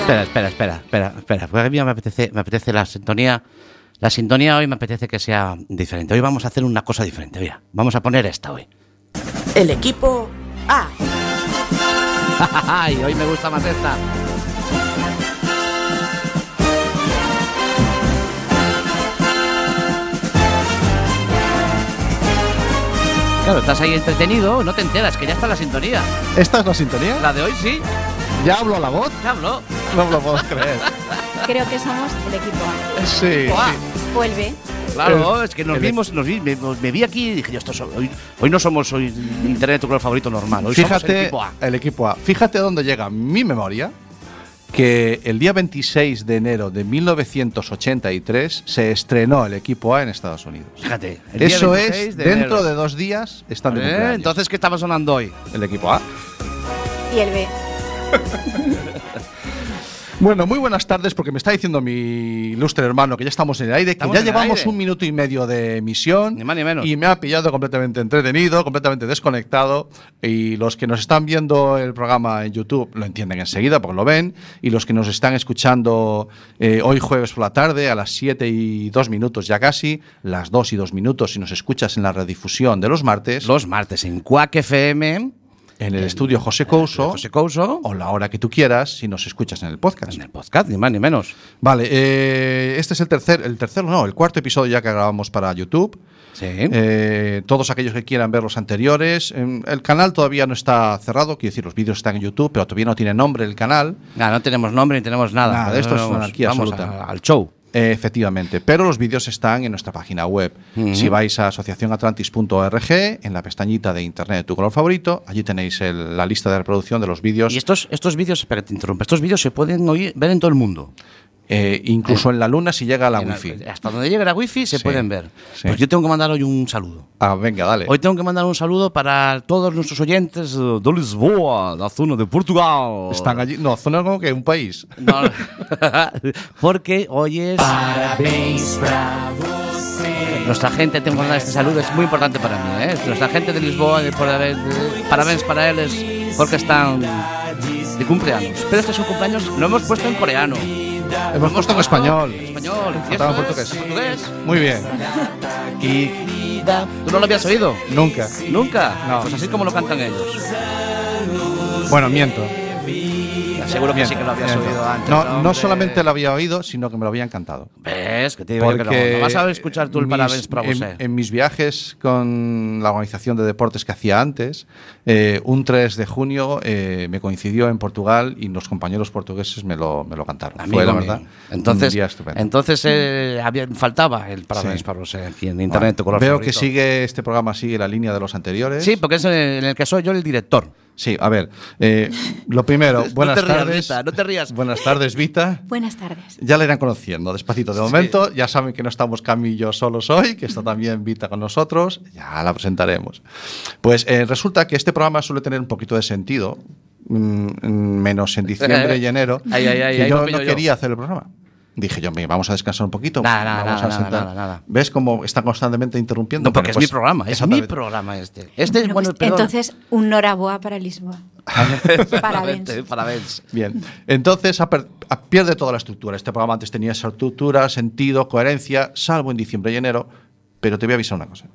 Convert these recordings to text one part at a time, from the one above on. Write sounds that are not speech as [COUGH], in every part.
Espera, espera, espera, espera, espera. Porque a mí me apetece, me apetece la sintonía. La sintonía hoy me apetece que sea diferente. Hoy vamos a hacer una cosa diferente. Mira, vamos a poner esta hoy. El equipo A. [LAUGHS] Ay, hoy me gusta más esta. Claro, estás ahí entretenido, no te enteras, que ya está la sintonía. ¿Esta es la sintonía? La de hoy sí, ¿Ya hablo a la voz? ya habló. No me lo puedo creer. [LAUGHS] Creo que somos el equipo A. Sí, Buah. sí. O el B. Claro, El- es que nos vimos, nos vi- me, me vi aquí y dije, yo, esto so- hoy, hoy no somos hoy Internet tu color favorito normal, hoy somos el Fíjate, equipo A. el equipo A. Fíjate dónde llega mi memoria que el día 26 de enero de 1983 se estrenó el equipo A en Estados Unidos. Fíjate, el día Eso 26 es, de dentro enero. de dos días están de Eh. Entonces, ¿qué estaba sonando hoy? el equipo A. Y el B. [LAUGHS] Bueno, muy buenas tardes, porque me está diciendo mi ilustre hermano que ya estamos en el aire, que ya llevamos aire. un minuto y medio de emisión. Ni más ni menos. Y me ha pillado completamente entretenido, completamente desconectado. Y los que nos están viendo el programa en YouTube lo entienden enseguida porque lo ven. Y los que nos están escuchando eh, hoy jueves por la tarde a las 7 y 2 minutos ya casi, las 2 y 2 minutos si nos escuchas en la redifusión de los martes, Los martes en Quack FM, en el estudio José Couso, José Couso, o la hora que tú quieras si nos escuchas en el podcast. en el podcast, ni más ni menos. Vale, eh, este es el tercer, el tercero, no, el cuarto episodio ya que grabamos para YouTube. Sí. Eh, todos aquellos que quieran ver los anteriores, em, el canal todavía no está cerrado, quiero decir, los vídeos están en YouTube, pero todavía no tiene nombre el canal. Nada, no tenemos nombre ni tenemos nada. Nada, esto es Vamos- anarquía vamos absoluta. a- al show. Eh, efectivamente, pero los vídeos están en nuestra página web. Si vais a asociacionatlantis.org, en la pestañita de Internet de tu color favorito, allí tenéis el- la lista de reproducción de los vídeos, Y estos, estos vídeos, espera que te interrumpa, estos vídeos se pueden oír, ver en todo el mundo. Eh, incluso en la luna si llega a la En la- wifi. Hasta donde llegue la wifi se Sí, pueden ver. sí. Pues yo tengo que mandar hoy un saludo. Ah, venga, dale. Hoy tengo que mandar un saludo para todos nuestros oyentes eh, de Lisboa, la zona de Portugal. Están allí, no, zona como que un país. No, [LAUGHS] porque hoy es. Nuestra gente, tengo que mandar este saludo, es muy importante para mí. ¿eh? Nuestra gente de Lisboa, de, por haber- de- parabéns para ellos, porque están de cumpleaños. Pero este es un cumpleaños, lo hemos puesto en coreano. Hemos puesto en español. Español, Faltaba portugués. portugués. Muy bien. Y. ¿Tú no lo habías oído? Nunca. ¿Nunca? No. Pues así como lo cantan ellos. Bueno, miento. Seguro que sí que lo habías oído antes. No, no solamente lo había oído, sino que me lo habían cantado. ¿Ves? Que te digo yo que no. No vas a escuchar tú el mis- parabéns para en, en mis viajes con la organización de deportes que hacía antes, eh, un 3 de junio eh, me coincidió en Portugal y los compañeros portugueses me lo, me lo cantaron. Amigo Fue la mío. verdad. Entonces, un día estupendo. entonces eh, había, faltaba el parabéns Sí. para eh, aquí en internet. Bueno, veo favorito. que sigue este programa sigue la línea de los anteriores. Sí, porque es en el que soy yo el director. Sí, a ver, eh, lo primero, [LAUGHS] buenas rías, tardes. Vita, no te rías. Buenas tardes, Vita. Buenas tardes. Ya la irán conociendo despacito. De momento, ya saben que no estamos Camillo solos hoy, que está también Vita con nosotros. Ya la presentaremos. Pues eh, resulta que este programa suele tener un poquito de sentido, mm, menos en diciembre y [LAUGHS] enero, Ay, ay, ay, que yo no yo. quería hacer el programa. Dije yo, "Venga, vamos a descansar un poquito. Nada, nada, vamos nada, a nada, nada, nada. ¿Ves cómo está constantemente interrumpiendo? No, porque Bueno, es mi pues, programa, es mi programa este. Este es Bueno, bueno, pues, entonces, un Noraboa para Lisboa. [LAUGHS] Parabéns. Parabéns. Bien, entonces a per- a- pierde toda la estructura. Este programa antes tenía esa estructura, sentido, coherencia, salvo en diciembre y enero. Pero te voy a avisar una cosa.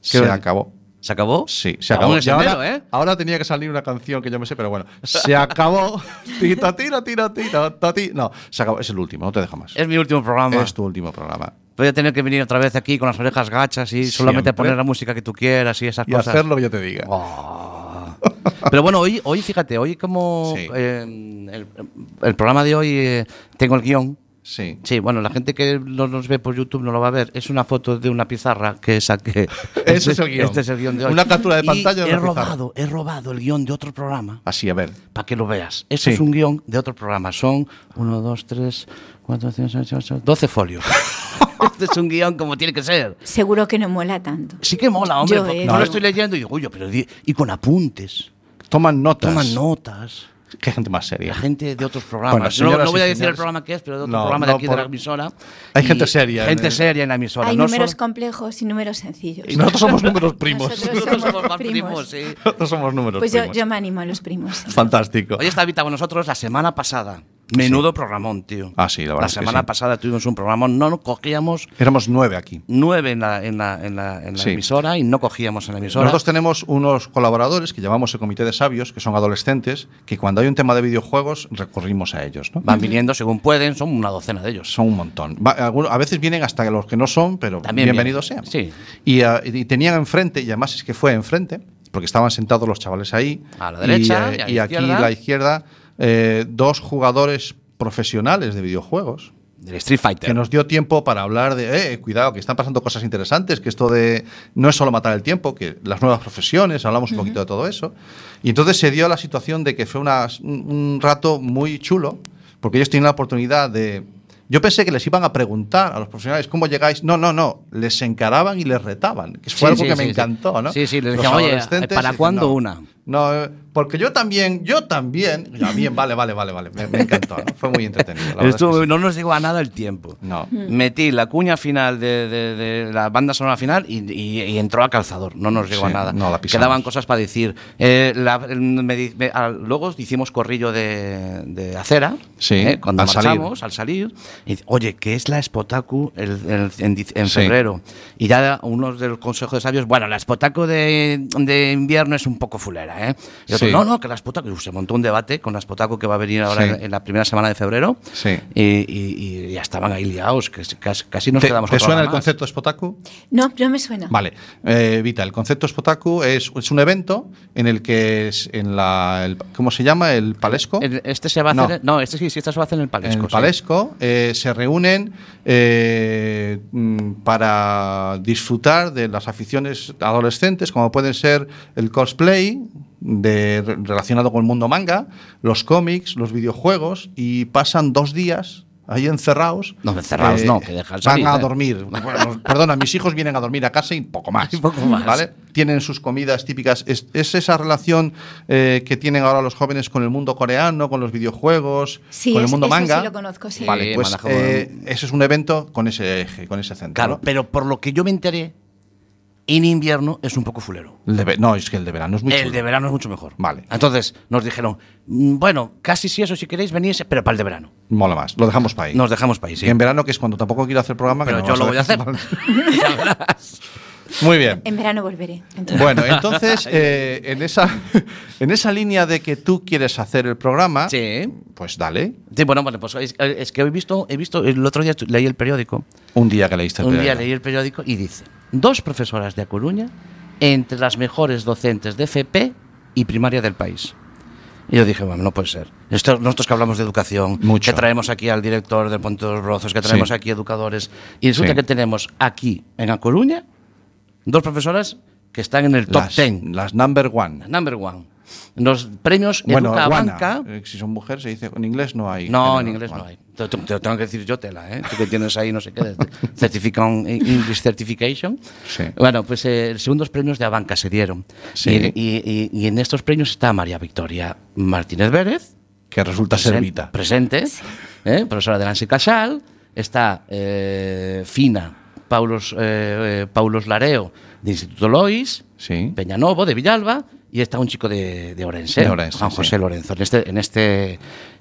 Se acabó. ¿Se acabó? Sí, se acabó. Y ahora, ¿eh? ahora tenía que salir una canción que yo me sé, pero bueno, se acabó. Tiro, tiro, tiro, tiro, toti. No, se acabó. Es el último, no te dejo más. Es mi último programa. Es tu último programa. Voy a tener que venir otra vez aquí con las orejas gachas y solamente Siempre. poner la música que tú quieras y esas Y cosas. hacer lo que yo te diga. Oh. Pero bueno, hoy, hoy fíjate, hoy como Sí. eh, el, el programa de hoy eh, tengo el guion Sí. Sí, bueno, la gente que no nos ve por YouTube no lo va a ver. Es una foto de una pizarra que saqué. [LAUGHS] Ese es el guion. Este es el guion de hoy. Una captura de Y pantalla de he una pizarra. robado, he robado el guion de otro programa Así, a ver. para que lo veas. Eso Sí. es un guion de otro programa. Son 1, 2, 3, 4, 5, 6, 8, 12 folios. [LAUGHS] este es un guion como tiene que ser. Seguro que no mola tanto. Sí que mola, hombre. Yo, porque eh, no lo estoy leyendo y digo, oye, pero y con apuntes. Toman notas. Toman notas. Qué gente más seria. La gente de otros programas. Bueno, no, señoras no voy a decir el señores. programa que es, pero de otro No, programa de no, aquí por- de la emisora. Hay gente seria en Gente el- seria en la emisora. Hay no números solo- complejos y números sencillos. Y nosotros somos números [LAUGHS] primos. Nosotros Nosotros somos somos más primos. primos, sí. Nosotros somos números Pues yo, primos. yo me animo a los primos. Fantástico. Hoy está Vita con nosotros la semana pasada. Menudo programón, tío. Ah, sí, la verdad es que semana sí. pasada tuvimos un programón, no nos cogíamos Éramos nueve aquí. nueve en la, en la, en la, en la Sí. emisora y no cogíamos en la emisora. Nosotros tenemos unos colaboradores que llamamos el Comité de Sabios, que son adolescentes, que cuando hay un tema de videojuegos recurrimos a ellos. ¿no? Van viniendo según pueden, son una docena de ellos. Son un montón. A veces vienen hasta los que no son, pero También bienvenidos vienen. sean. Sí. Y, ah, y tenían enfrente, y además es que fue enfrente, porque estaban sentados los chavales ahí. A la derecha y, y a la aquí a la izquierda, eh, dos jugadores profesionales de videojuegos. Del Street Fighter. que nos dio tiempo para hablar de, eh, cuidado, que están pasando cosas interesantes, que esto de no es solo matar el tiempo, que las nuevas profesiones, hablamos un poquito de todo eso. Y entonces se dio la situación de que fue una- un, rato muy chulo, porque ellos tienen la oportunidad de... Yo pensé que les iban a preguntar a los profesionales cómo llegáis. No, no, no. Les encaraban y les retaban. Que fue Sí, algo sí, que me sí, sí. encantó, ¿no? Sí, sí, les decían, oye, ¿para cuándo no, una? No, porque yo también, yo también. Ya, bien, vale, vale, vale, vale. Me, me encantó, ¿no? Fue muy entretenido. la verdad es que Estuvo- sí. No nos llegó a nada el tiempo. No. Metí la cuña final de, de- de la banda sonora final y, y- y entró a calzador. No nos llegó Sí, a nada. no la. Quedaban cosas para decir. Eh, la- me me- luego hicimos corrillo de, de acera. Sí, eh, cuando al salir. marchamos, al salir. Y Oye, ¿qué es la Spotaku el- el- en, en febrero? Y ya uno de los consejos de sabios, bueno, la Spotaku de, de invierno es un poco fulera, ¿eh? Y otro, Sí. no, no, que la Spotaku. Se montó un debate con la Spotaku que va a venir ahora Sí. en, en la primera semana de febrero. Sí. Y, y- y ya estaban ahí liados, que casi, casi nos ¿Te, quedamos te suena el más. concepto Spotaku? No, no me suena. Vale, eh, Vita, el concepto Spotaku es, es un evento en el que es en la. el- ¿Cómo se llama? ¿El Palesco? El- Este se va a No. hacer. No, este sí, sí, este se va a hacer en el Palesco. en el sí. Palesco eh, se reúnen eh, mm, para disfrutar de las aficiones adolescentes, como pueden ser el cosplay de, re- relacionado con el mundo manga, los cómics, los videojuegos, y pasan dos días ahí encerrados. No, encerrados no, que dejan salir, Van a ¿eh? dormir. Bueno, perdona, mis hijos vienen a dormir a casa y poco más. Y [LAUGHS] poco más. ¿vale? Tienen sus comidas típicas. Es, es esa relación eh, que tienen ahora los jóvenes con el mundo coreano, con los videojuegos, Sí, con el mundo manga. sí lo conozco, sí. Vale, Sí, pues eh, eso es un evento con ese eje, con ese centro. Claro, ¿no? pero por lo que yo me enteré, en invierno es un poco fulero. De no, es que el de verano es muy El chulo. de verano es mucho mejor. Vale. Entonces nos dijeron, mm, bueno, casi si eso, si queréis venir, pero para el de verano. Mola más. Lo dejamos para ahí. Nos dejamos para ahí, sí. Y en verano, que es cuando tampoco quiero hacer programa. que Pero yo lo voy a hacer. [LAUGHS] [LAUGHS] Muy bien. En verano volveré. entonces. Bueno, entonces, [LAUGHS] eh, en, esa, [LAUGHS] en esa línea de que tú quieres hacer el programa, Sí. pues dale. Sí, bueno, bueno, pues es, es que he visto, he visto, el otro día leí el periódico, Un día que leíste el un día periódico. leí el periódico y dice, dos profesoras de A Coruña entre las mejores docentes de FP y primaria del país. Y yo dije, bueno, no puede ser. Esto, nosotros que hablamos de educación, Mucho. que traemos aquí al director del Ponte de los Rozos, que traemos Sí. aquí educadores, y resulta Sí. que tenemos aquí, en A Coruña, dos profesoras que están en el top las, 10, las number one. number one. Los premios Bueno, Educa. Banca, Eh, Si son mujeres, se dice. En inglés no hay. no, en inglés no hay. Te, te- te lo tengo que decir yo, tela, ¿eh? Tú que tienes ahí, no sé qué, certificado English Certification. Sí. Bueno, pues eh, segundos premios de Abanca se dieron. Sí. Y, y- y- y en estos premios está María Victoria Martínez Vélez, Que resulta ser presen- Vita. presente, ¿eh? profesora de Nancy Casal. Está eh, Fina Paulos, eh, eh, Paulos Lareo, de Instituto Lois. Sí. Peñanovo, de Villalba, y está un chico de, de Orense, De Orense, Juan sí. José Lorenzo, en este, en este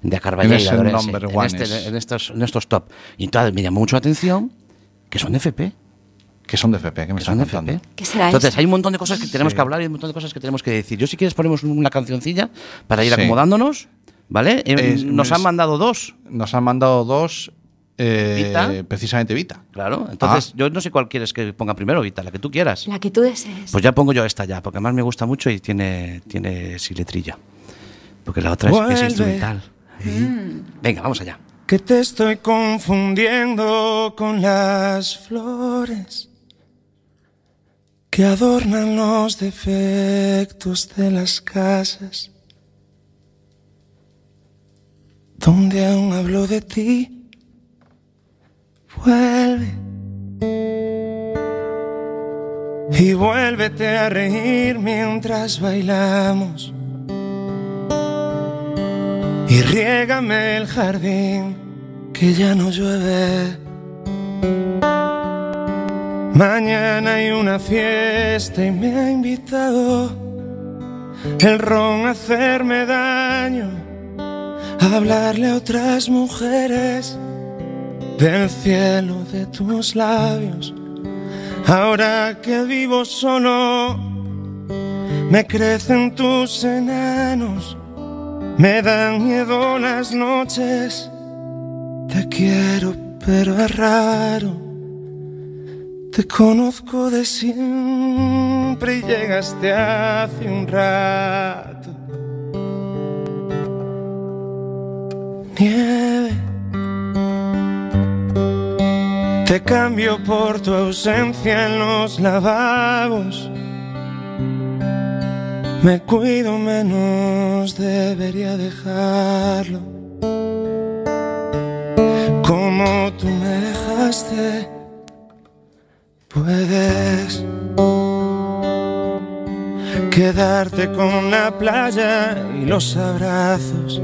de ese de Orense, en, este- es- en estos, en estos top. Y entonces me llamó mucho la atención que son de FP. Que son de FP, que me están de contando. FP. ¿Qué será Entonces eso? hay un montón de cosas que tenemos Sí. que hablar y un montón de cosas que tenemos que decir. Yo si quieres ponemos una cancioncilla para ir Sí. acomodándonos, ¿vale? Eh, Nos es- han mandado dos, Nos han mandado dos. Eh, Vita. Precisamente Vita. claro. Entonces Ah. yo no sé cuál quieres que ponga primero, Vita, la que tú quieras. La que tú desees. Pues ya pongo yo esta ya, porque además me gusta mucho y tiene, tiene sí letrilla. Porque la otra es, es instrumental. Mm. Venga, vamos allá. que te estoy confundiendo con las flores que adornan los defectos de las casas, donde aún hablo de ti. Vuelve y vuélvete a reír mientras bailamos. Y riégame el jardín que ya no llueve. Mañana hay una fiesta y me ha invitado el ron a hacerme daño, a hablarle a otras mujeres del cielo de tus labios. Ahora que vivo solo, me crecen tus enanos, me dan miedo las noches. Te quiero, pero es raro. Te conozco de siempre y llegaste hace un rato. Nieve. Te cambio por tu ausencia en los lavabos. Me cuido menos, debería dejarlo. Como tú me dejaste, puedes quedarte con la playa y los abrazos.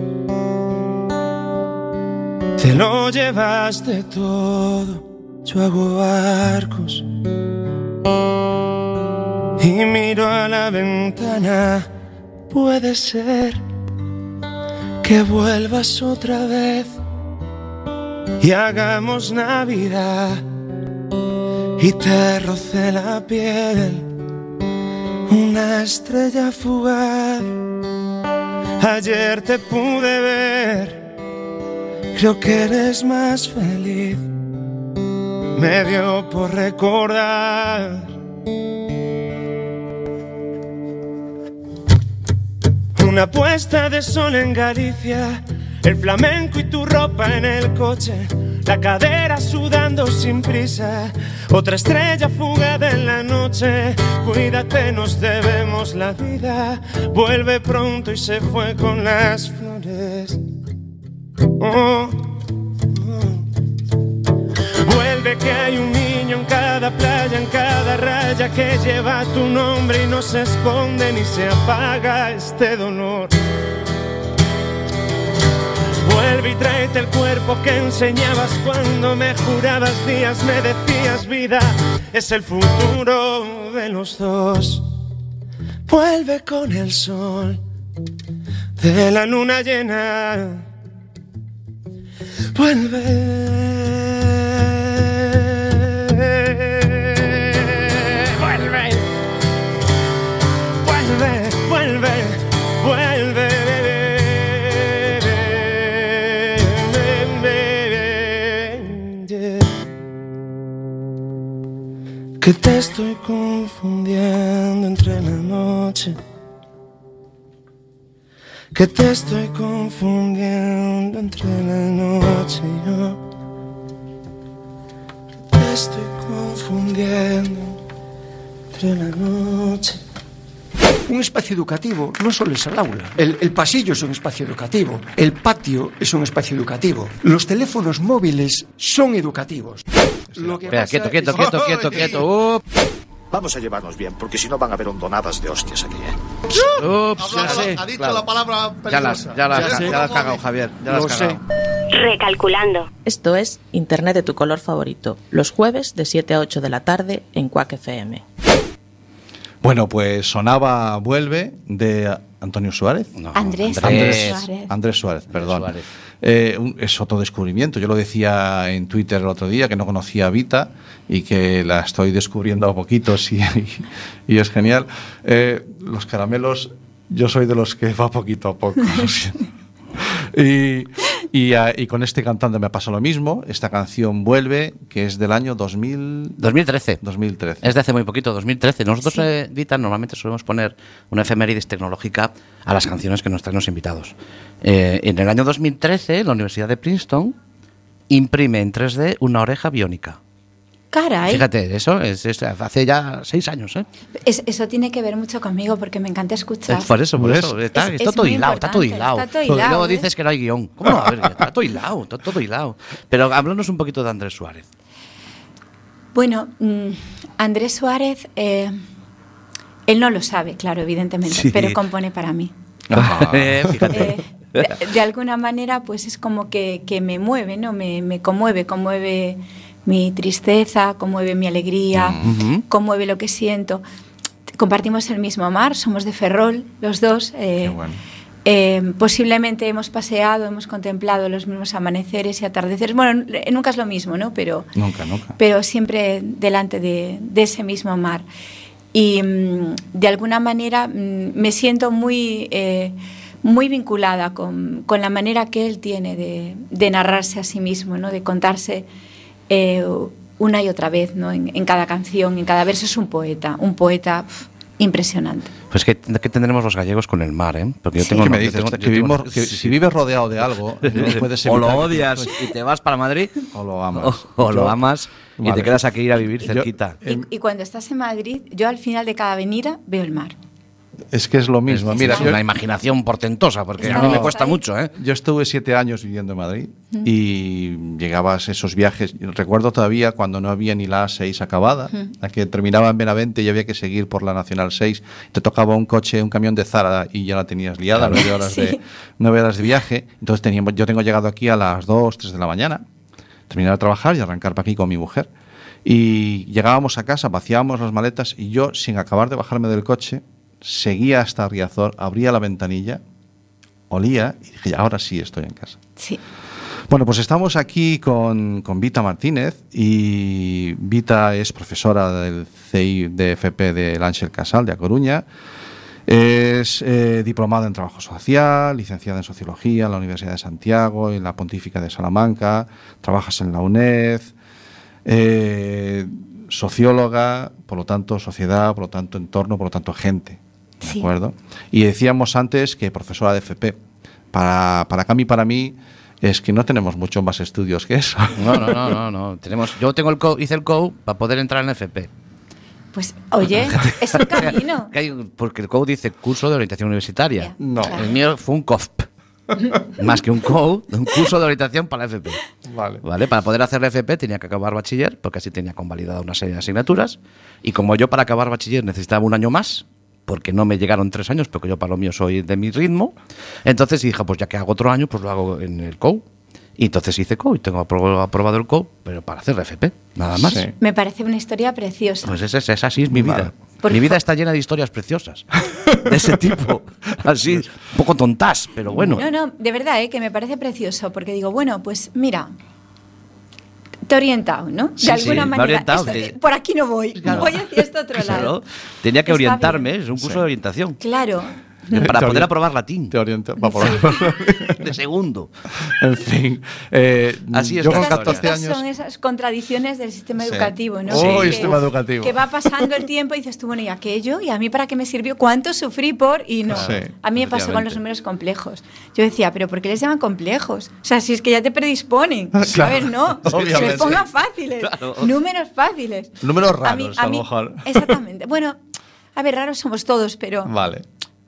Te lo llevaste todo yo hago barcos y miro a la ventana. Puede ser que vuelvas otra vez y hagamos Navidad y te roce la piel una estrella fugaz. Ayer te pude ver, creo que eres más feliz me dio por recordar. Una puesta de sol en Galicia, el flamenco y tu ropa en el coche, la cadera sudando sin prisa, otra estrella fugada en la noche. Cuídate, nos debemos la vida. Vuelve pronto y se fue con las flores. Oh. Vuelve que hay un niño en cada playa, en cada raya que lleva tu nombre y no se esconde ni se apaga este dolor. Vuelve y tráete el cuerpo que enseñabas cuando me jurabas días, me decías vida, es el futuro de los dos. Vuelve con el sol de la luna llena. Vuelve. Que te estoy confundiendo entre la noche. Que te estoy confundiendo entre la noche y yo. Que te estoy confundiendo entre la noche. Un espacio educativo no solo es el aula. El, el pasillo es un espacio educativo. El patio es un espacio educativo. Los teléfonos móviles son educativos. Lo que Espera, quieto, quieto, es- quieto, quieto, quieto. Up, Vamos a llevarnos bien, porque si no van a haber hondonadas de hostias aquí, ¿eh? ups, ya sé. ha dicho claro. la palabra Ya las, ya las, Ya ya las has cagado, Javier. Ya las Lo has sé. cagado. Recalculando. Esto es Internet de tu color favorito, los jueves de 7 a 8 de la tarde en Quack FM. Bueno, pues sonaba Vuelve de Antonio Suárez. No, Andrés, Andrés Suárez. Andrés Suárez, perdón. Suárez. Eh, un- es otro descubrimiento. Yo lo decía en Twitter el otro día que no conocía a Vita y que la estoy descubriendo a poquitos y, y es genial. Eh, los caramelos, yo soy de los que va poquito a poco. [LAUGHS] Y, y, y con este cantante me pasa lo mismo. Esta canción vuelve, que es del año 2000, 2013. 2013. Es de hace muy poquito, 2013. Nosotros, eh, Vita, normalmente solemos poner una efemérides tecnológica a las canciones que nos traen los invitados. Eh, en el año 2013, la Universidad de Princeton imprime en 3D una oreja biónica. Caray. Fíjate, eso es, es hace ya seis años, ¿eh? Es- eso tiene que ver mucho conmigo porque me encanta escuchar. Es por eso, por eso. Está, Es- está es todo hilado, está todo hilado. está todo Y hilado, luego ¿eh? dices que no hay guion. ¿Cómo va a haber? Está todo hilado, está todo hilado. Pero háblanos un poquito de Andrés Suárez. Bueno, mm, Andrés Suárez, eh, él no lo sabe, claro, evidentemente, Sí. pero compone para mí. Eh, [LAUGHS] fíjate. Eh, de, de alguna manera, pues es como que, que me mueve, ¿no? Me, me conmueve, conmueve mi tristeza, conmueve mi alegría, conmueve lo que siento. Compartimos el mismo mar, somos de Ferrol, los dos. eh, Qué bueno. eh, posiblemente hemos paseado, hemos contemplado los mismos amaneceres y atardeceres. Bueno, nunca es lo mismo, ¿no? Pero, Nunca, nunca. pero siempre delante de, de ese mismo mar. Y mm, de alguna manera mm, me siento muy, eh, muy vinculada con, con la manera que él tiene de, de narrarse a sí mismo, ¿no? de contarse eh, una y otra vez ¿no? en, en cada canción, en cada verso. Es un poeta, un poeta pf, impresionante. Pues que, que tendremos los gallegos con el mar, ¿eh? Porque yo Sí. tengo ¿Qué me yo dices? tengo- que, yo que si vives rodeado de algo, [LAUGHS] no puedes o lo odias y te vas para Madrid, [LAUGHS] O lo amas. o, o lo Yo- amas y Vale. te quedas aquí a ir a vivir Yo- cerquita. Y, y cuando estás en Madrid, yo al final de cada avenida veo el mar. Es que es lo mismo. Es- Mira, es yo, una imaginación portentosa, porque Está a mí me cuesta mucho, ¿eh? yo estuve siete años viviendo en Madrid y llegabas a esos viajes. Recuerdo todavía cuando no había ni la A6 acabada, la que terminaba en Benavente y había que seguir por la Nacional 6. Te tocaba un coche, un camión de Zara y ya la tenías liada, Claro. nueve, horas Sí. de, nueve horas de viaje. Entonces teníamos, yo tengo llegado aquí a las 2, 3 de la mañana, terminar de trabajar y arrancar para aquí con mi mujer. Y llegábamos a casa, vaciábamos las maletas y yo, sin acabar de bajarme del coche, seguía hasta Riazor, abría la ventanilla, olía y dije, ahora sí estoy en casa. Sí. Bueno, pues estamos aquí con, con Vita Martínez y Vita es profesora del CI de del Ángel Casal de A Coruña. Es eh, diplomada en Trabajo Social, licenciada en Sociología en la Universidad de Santiago, en la Pontífica de Salamanca, trabajas en la UNED, eh, socióloga, por lo tanto sociedad, por lo tanto entorno, por lo tanto gente. ¿De Sí. acuerdo? Y decíamos antes que profesora de FP. Para, para Cami y para mí es que no tenemos mucho más estudios que eso. No, no, no, no, no. Tenemos, yo tengo el co- hice el COU para poder entrar en FP. Pues, oye, [LAUGHS] es un camino. Que hay- porque el COU dice curso de orientación universitaria. No. claro. El mío fue un COFP. [LAUGHS] Más que un COU, un curso de orientación para la FP. Vale. ¿Vale? Para poder hacer la FP tenía que acabar bachiller, porque así tenía convalidada una serie de asignaturas. Y como yo para acabar bachiller necesitaba un año más, porque no me llegaron tres años, porque yo para lo mío soy de mi ritmo, entonces dije, pues ya que hago otro año, pues lo hago en el COU. Y entonces hice COU y tengo apro- aprobado el COU, pero para hacer FP, nada más. Sí. Me parece una historia preciosa. Pues es, es, es así es mi Vale. vida. Por mi vida está llena de historias preciosas. [LAUGHS] De ese tipo. Así, un poco tontas, pero bueno. No, no, de verdad, ¿eh? que me parece precioso, porque digo, bueno, pues mira, te he orientado, ¿no? De Sí, sí, alguna me ha manera. orientado, esto- por aquí no voy, Claro. voy hacia este otro [LAUGHS] Claro. lado. Tenía que Está orientarme, bien. es un curso Sí. de orientación. Claro. [LAUGHS] Para Te poder aprobar latín. Te oriento. va por- [LAUGHS] De segundo. en fin. eh, Así es yo la con Estas, historia. 14 estas años. son esas contradicciones del sistema Sí. educativo, ¿no? Oh, Que- sistema educativo. Que va pasando el tiempo y dices tú, bueno, ¿y aquello? ¿Y a mí para qué me sirvió? ¿Cuánto sufrí por? Y no. Sí, a mí me pasó con los números complejos. Yo decía, ¿pero por qué les llaman complejos? O sea, si es que ya te predisponen. Claro, A ver, no. [LAUGHS] Que obviamente. les pongan fáciles. Claro. Números fáciles. Números A mí- raros, a, lo mejor. Exactamente. Bueno, a ver, raros somos todos, pero. Vale.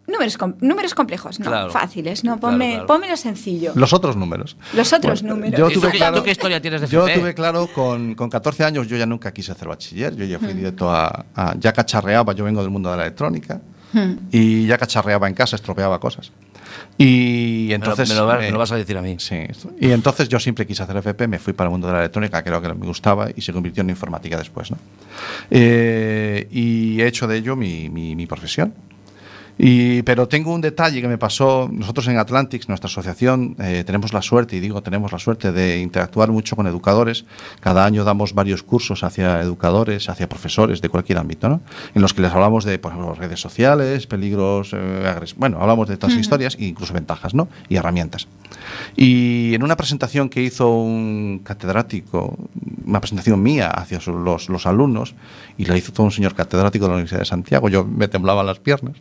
Números, com- números complejos, no. Claro. Fáciles, no. Claro, Ponme, claro. pónmelo sencillo. Los otros números. Los otros Bueno, números. Yo ¿Y tú tuve claro, tú qué historia tienes de Yo FP? tuve claro con, con 14 años, yo ya nunca quise hacer bachiller. Yo ya fui directo a, a- Ya cacharreaba, yo vengo del mundo de la electrónica. Hmm. Y ya cacharreaba en casa, estropeaba cosas. Y Me lo- entonces. me, lo, vas- eh, me lo vas a decir a mí. Sí. Y entonces yo siempre quise hacer FP, me fui para el mundo de la electrónica, creo que me gustaba, y se convirtió en informática después. ¿no? Eh, y he hecho de ello mi, mi- mi profesión. Y, pero tengo un detalle que me pasó. Nosotros en Atlantics, nuestra asociación, eh, tenemos la suerte, y digo tenemos la suerte, de interactuar mucho con educadores. Cada año damos varios cursos hacia educadores, hacia profesores de cualquier ámbito, ¿no? en los que les hablamos de, por ejemplo, redes sociales, peligros, eh, bueno, hablamos de todas historias e incluso ventajas ¿no? y herramientas. Y en una presentación que hizo un catedrático, una presentación mía hacia los, los alumnos y la hizo todo un señor catedrático de la Universidad de Santiago. Yo me temblaban las piernas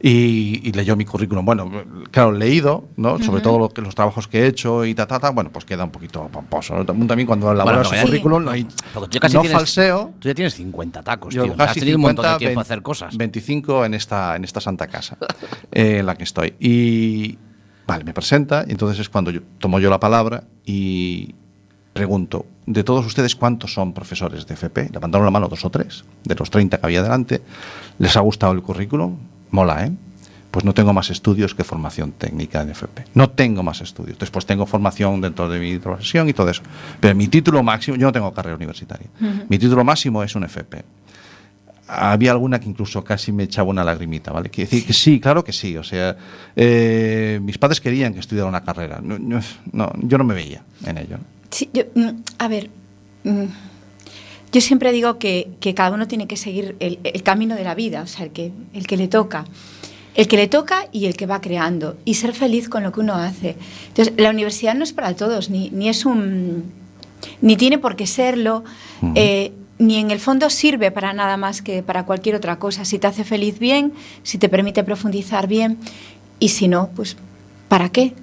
y, y leyó mi currículum. Bueno, claro, leído, ¿no? Sobre todo lo que, los trabajos que he hecho y ta, ta, ta, bueno, pues queda un poquito pomposo. ¿no? También cuando elaboras Bueno, un sí. currículum no hay. Tú casi no tienes- falseo. Tú ya tienes 50 tacos, Yo tío. casi Has tenido un montón de 50, tiempo a 20, hacer cosas. 25 en esta, en esta santa casa [LAUGHS] eh, en la que estoy. Y vale, me presenta y entonces es cuando yo tomo yo la palabra y pregunto, de todos ustedes, ¿cuántos son profesores de FP? Levantaron la mano dos o tres, de los 30 que había delante. ¿Les ha gustado el currículum? Mola, ¿eh? Pues no tengo más estudios que formación técnica en FP. No tengo más estudios. Después tengo formación dentro de mi profesión y todo eso. Pero mi título máximo, yo no tengo carrera universitaria. Mi título máximo es un FP había alguna que incluso casi me echaba una lagrimita, ¿vale? Quiere decir que sí, claro que sí. O sea, eh, mis padres querían que estudiara una carrera. No, no, no, yo no me veía en ello. Sí, yo, mm, a ver, mm, yo siempre digo que, que cada uno tiene que seguir el, el camino de la vida, o sea, el que, el que le toca. El que le toca y el que va creando. Y ser feliz con lo que uno hace. Entonces, la universidad no es para todos, ni, ni es un. ni tiene por qué serlo. eh, ni en el fondo sirve para nada más que para cualquier otra cosa. Si te hace feliz, bien. Si te permite profundizar, bien. Y si no, pues, ¿para qué?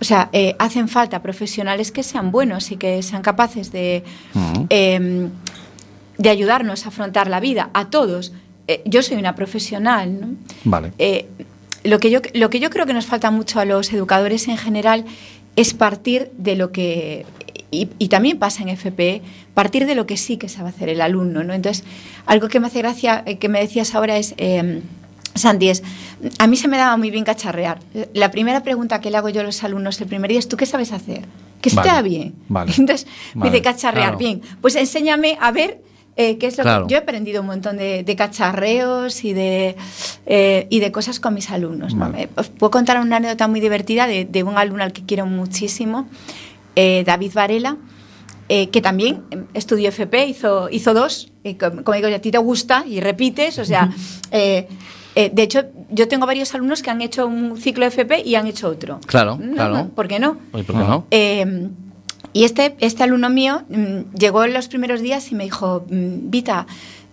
O sea, eh, hacen falta profesionales que sean buenos y que sean capaces de, eh, de ayudarnos a afrontar la vida, a todos. Eh, yo soy una profesional, ¿no? Vale. Eh, lo, que yo, lo que yo creo que nos falta mucho a los educadores en general es partir de lo que, y, y también pasa en FPE, partir de lo que sí que sabe hacer el alumno. ¿no? Entonces, algo que me hace gracia, eh, que me decías ahora es, eh, Santi, es, a mí se me daba muy bien cacharrear. La primera pregunta que le hago yo a los alumnos el primer día es, ¿tú qué sabes hacer? Que Vale, esté bien. vale, [LAUGHS] Entonces, me vale, dice cacharrear, claro. bien. Pues enséñame a ver eh, qué es lo Claro. que... Yo he aprendido un montón de, de cacharreos y de, eh, y de cosas con mis alumnos. ¿no? Vale. Eh, Os puedo contar una anécdota muy divertida de, de un alumno al que quiero muchísimo, eh, David Varela, que también estudió FP, hizo, hizo dos, com- como digo, a ti te gusta y repites, o sea, [LAUGHS] eh, de hecho, yo tengo varios alumnos que han hecho un ciclo FP y han hecho otro. Claro, No, claro. no, ¿Por qué no? ¿por qué no? Eh, y este, este alumno mío mm, llegó en los primeros días y me dijo, mm, Vita,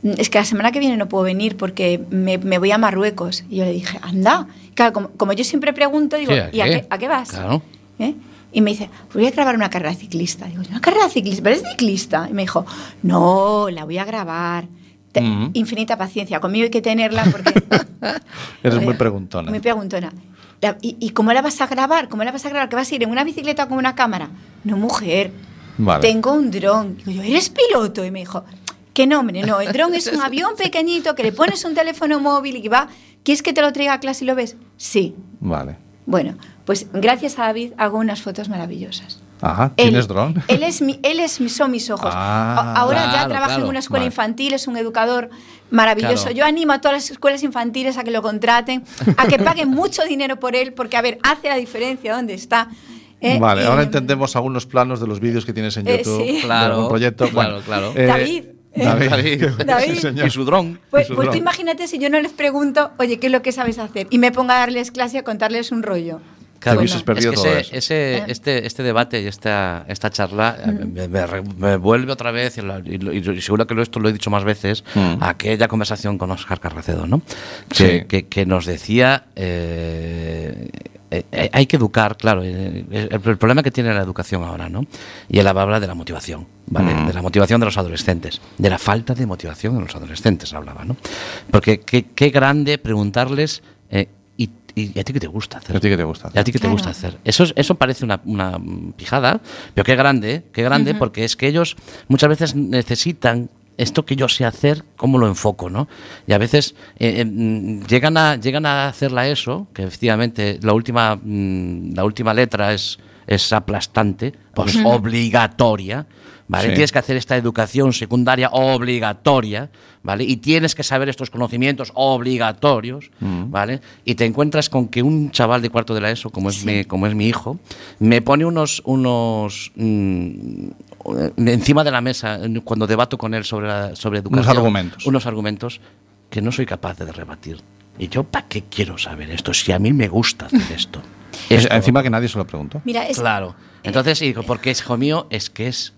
mm, es que la semana que viene no puedo venir porque me, me voy a Marruecos. Y yo le dije, anda. Claro, como, como yo siempre pregunto, digo, Sí, ¿a ¿y a qué? qué, a qué vas? Claro. ¿Eh? Y me dice, pues voy a grabar una carrera ciclista. Digo, ¿una carrera ciclista? ¿Pero es ciclista? Y me dijo, no, la voy a grabar. Te- Mm. Infinita paciencia, conmigo hay que tenerla porque... [LAUGHS] Eres muy preguntona. Muy preguntona. La- ¿y, y cómo la vas a grabar? ¿Cómo la vas a grabar? ¿Que vas a ir en una bicicleta con una cámara? No, mujer. Vale. Tengo un dron. Digo yo, ¿eres piloto? Y me dijo, ¿qué nombre? No, el dron es un [LAUGHS] avión pequeñito que le pones un teléfono móvil y que va. ¿Quieres que te lo traiga a clase y lo ves? Sí. Vale. Bueno, pues gracias a David hago unas fotos maravillosas. Ajá. Él- ¿Tienes dron? Él es, mi, él es son mis ojos. Ah, A- Ahora ya claro, trabaja en claro. una escuela Vale. infantil, es un educador maravilloso. Claro. Yo animo a todas las escuelas infantiles a que lo contraten, a que paguen mucho dinero por él, porque, a ver, hace la diferencia dónde está. ¿eh? Vale, Y- ahora entendemos algunos planos de los vídeos que tienes en Eh, YouTube. sí. de Claro, algún proyecto. claro, Bueno, claro. eh, David, ¿eh? David. David. Sí, señor. Y su dron. Pues, Eso es pues tú imagínate si yo no les pregunto, oye, ¿qué es lo que sabes hacer? Y me pongo a darles clase, a contarles un rollo. Claro, Bueno. perdido es que todo ese, eso. ese- este, este debate y esta, esta charla eh, me, me re- me vuelve otra vez, y, lo- y y seguro que lo, esto lo he dicho más veces, Mm. a aquella conversación con Oscar Carracedo, ¿no? Sí. Que, que- que nos decía, eh, eh, eh, hay que educar, claro, eh, el, el problema que tiene la educación ahora, ¿no? Y él habla de la motivación, ¿vale? Mm. De la motivación de los adolescentes, de la falta de motivación de los adolescentes, hablaba, ¿no? Porque qué, qué grande preguntarles, eh, ¿y, a ti qué te gusta hacer? ¿A ti qué te gusta? ¿Y a ti qué te gusta hacer? Eso, es- eso parece una, una pijada, pero qué grande, qué grande, porque es que ellos muchas veces necesitan esto que yo sé hacer, cómo lo enfoco, ¿no? Y a veces eh, eh, mm, llegan, a, llegan a hacerla eso, que efectivamente la última, mm, la última letra es, es aplastante, pues obligatoria, ¿vale? Sí. Tienes que hacer esta educación secundaria obligatoria, ¿vale? Y tienes que saber estos conocimientos obligatorios, ¿vale? Y te encuentras con que un chaval de cuarto de la ESO, como es, mi, como es mi hijo, me pone unos, unos mm, encima de la mesa eh, cuando debato con él sobre, la- sobre educación. argumentos. Unos argumentos que no soy capaz de rebatir. Y yo, ¿para qué quiero saber esto? Si a mí me gusta hacer esto. [LAUGHS] Es- Esto- encima que nadie se lo preguntó. Mira, es, Claro. Entonces, y digo, porque es hijo mío, es que es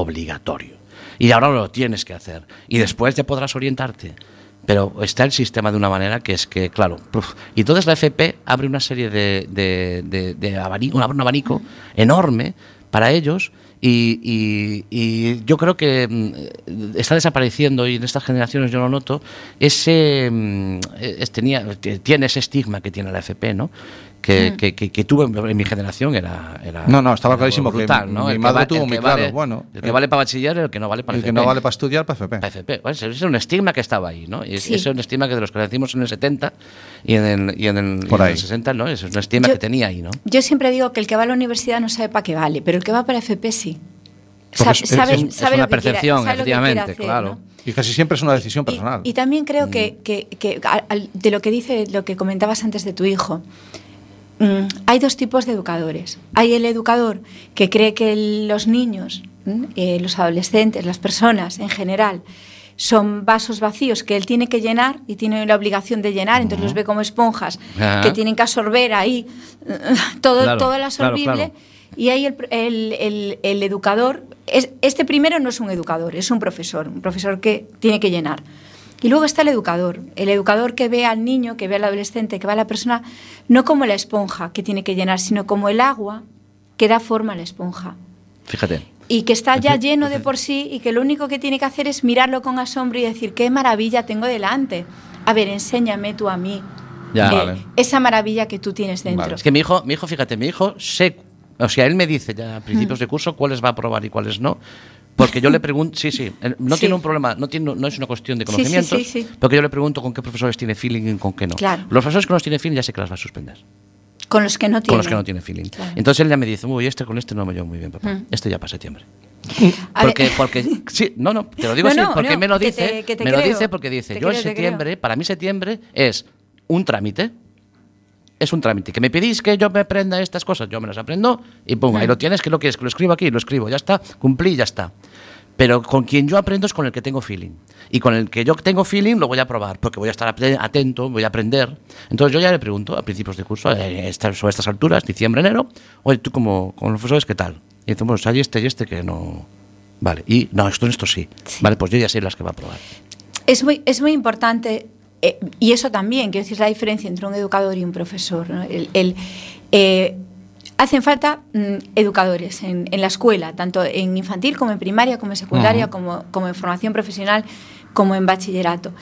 obligatorio. Y ahora lo tienes que hacer. Y después ya podrás orientarte. Pero está el sistema de una manera que es que, claro. Y entonces la FP abre una serie de, de, de- abanico, un abanico enorme para ellos. Y, y- y yo creo que mm, está desapareciendo y en estas generaciones yo lo noto ese mm, es- tenía, tiene ese estigma que tiene la FP no que, Mm. que, que, que tuve en, mi generación era, era No, no, estaba era clarísimo que brutal, ¿no? mi El que madre va- tuvo el muy que claro, vale- bueno, el que vale para bachiller el que no vale para El que FP. no vale para estudiar, para FP. Para FP. Bueno, ese es un estigma que estaba ahí, ¿no? Y Sí. Ese es un estigma que de los que nacimos en el 70 y en el, y en el, y Por en ahí. el 60, ¿no? Ese es un estigma Yo- que tenía ahí, ¿no? Yo siempre digo que el que va a la universidad no sabe para qué vale, pero el que va para FP sí. Es- es- sabe, es es sabe una que percepción, que quiere efectivamente, hacer, claro. ¿no? Y casi siempre es una decisión personal. Y, también Mm. creo que, que- que al- de lo que dice, lo que comentabas antes de tu hijo, mm, hay dos tipos de educadores. Hay el educador que cree que los niños, mm, eh, los adolescentes, las personas en general, son vasos vacíos que él tiene que llenar y tiene la obligación de llenar, entonces los ve como esponjas que tienen que absorber ahí [LAUGHS] todo, Claro, todo el claro, absorbible. claro. Y ahí el, el- el- el educador, es, este primero no es un educador, es un profesor, un profesor que tiene que llenar. Y luego está el educador, el educador que ve al niño, que ve al adolescente, que ve a la persona, no como la esponja que tiene que llenar, sino como el agua que da forma a la esponja. Fíjate. Y que está ya lleno de por sí y que lo único que tiene que hacer es mirarlo con asombro y decir, qué maravilla tengo delante. A ver, enséñame tú a mí Ya. eh, Vale. esa maravilla que tú tienes dentro. Es que mi hijo, mi hijo, fíjate, mi hijo sé, o sea, él me dice ya a principios de curso cuáles va a probar y cuáles no. Porque yo le pregunto, sí, sí, no Sí. tiene un problema, no, tiene, no es una cuestión de conocimientos, sí, sí. porque yo le pregunto con qué profesores tiene feeling y con qué no. Claro. Los profesores que no tienen feeling ya sé que las va a suspender. Con los que no tienen. Con los que no tiene feeling. Claro. Entonces él ya me dice, uy, este con este no me llevo muy bien, papá. Mm. Este ya para septiembre. Porque, porque, sí, no, no, te lo digo No, así, no, porque no, me lo que dice, te- que te me lo dice porque dice, Te yo en creo, septiembre, para mí septiembre es un trámite, es un trámite, que me pedís que yo me aprenda estas cosas, yo me las aprendo y Mm. ahí lo tienes, que lo quieres, que lo escribo aquí, lo escribo, ya está, cumplí, ya está. Pero con quien yo aprendo es con el que tengo feeling. Y con el que yo tengo feeling lo voy a probar, porque voy a estar ate- atento, voy a aprender. Entonces yo ya le pregunto a principios de curso, eh, sobre estas alturas, diciembre, enero, oye, tú como con los profesores, ¿qué tal? Y decimos, hay este y este que no... Vale, y no, esto en esto sí. Vale, pues yo ya sé las que va a probar. Es muy, es muy importante, eh, y eso también, quiero decir, la diferencia entre un educador y un profesor. ¿no? El, el, eh, hacen falta mm, educadores en, en la escuela, tanto en infantil como en primaria, como en secundaria, como, como en formación profesional, como en bachillerato.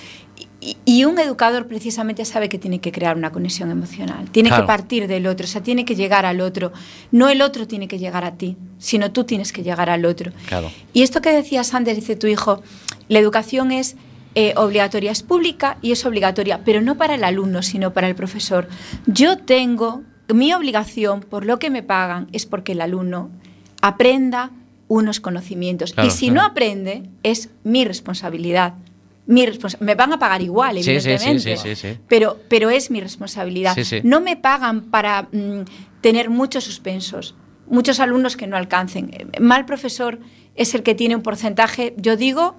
Y, y un educador precisamente sabe que tiene que crear una conexión emocional, tiene Claro. que partir del otro, o sea, tiene que llegar al otro. No el otro tiene que llegar a ti, sino tú tienes que llegar al otro. Claro. Y esto que decías antes, dice tu hijo, la educación es eh, obligatoria, es pública y es obligatoria, pero no para el alumno, sino para el profesor. Yo tengo, mi obligación, por lo que me pagan, es porque el alumno aprenda unos conocimientos. Claro, y si claro. no aprende, es mi responsabilidad. Mi responsa- me van a pagar igual, evidentemente. sí, sí, sí. Pero, pero es mi responsabilidad. No me pagan para mm, tener muchos suspensos, muchos alumnos que no alcancen. Eh, Mal profesor es el que tiene un porcentaje, yo digo,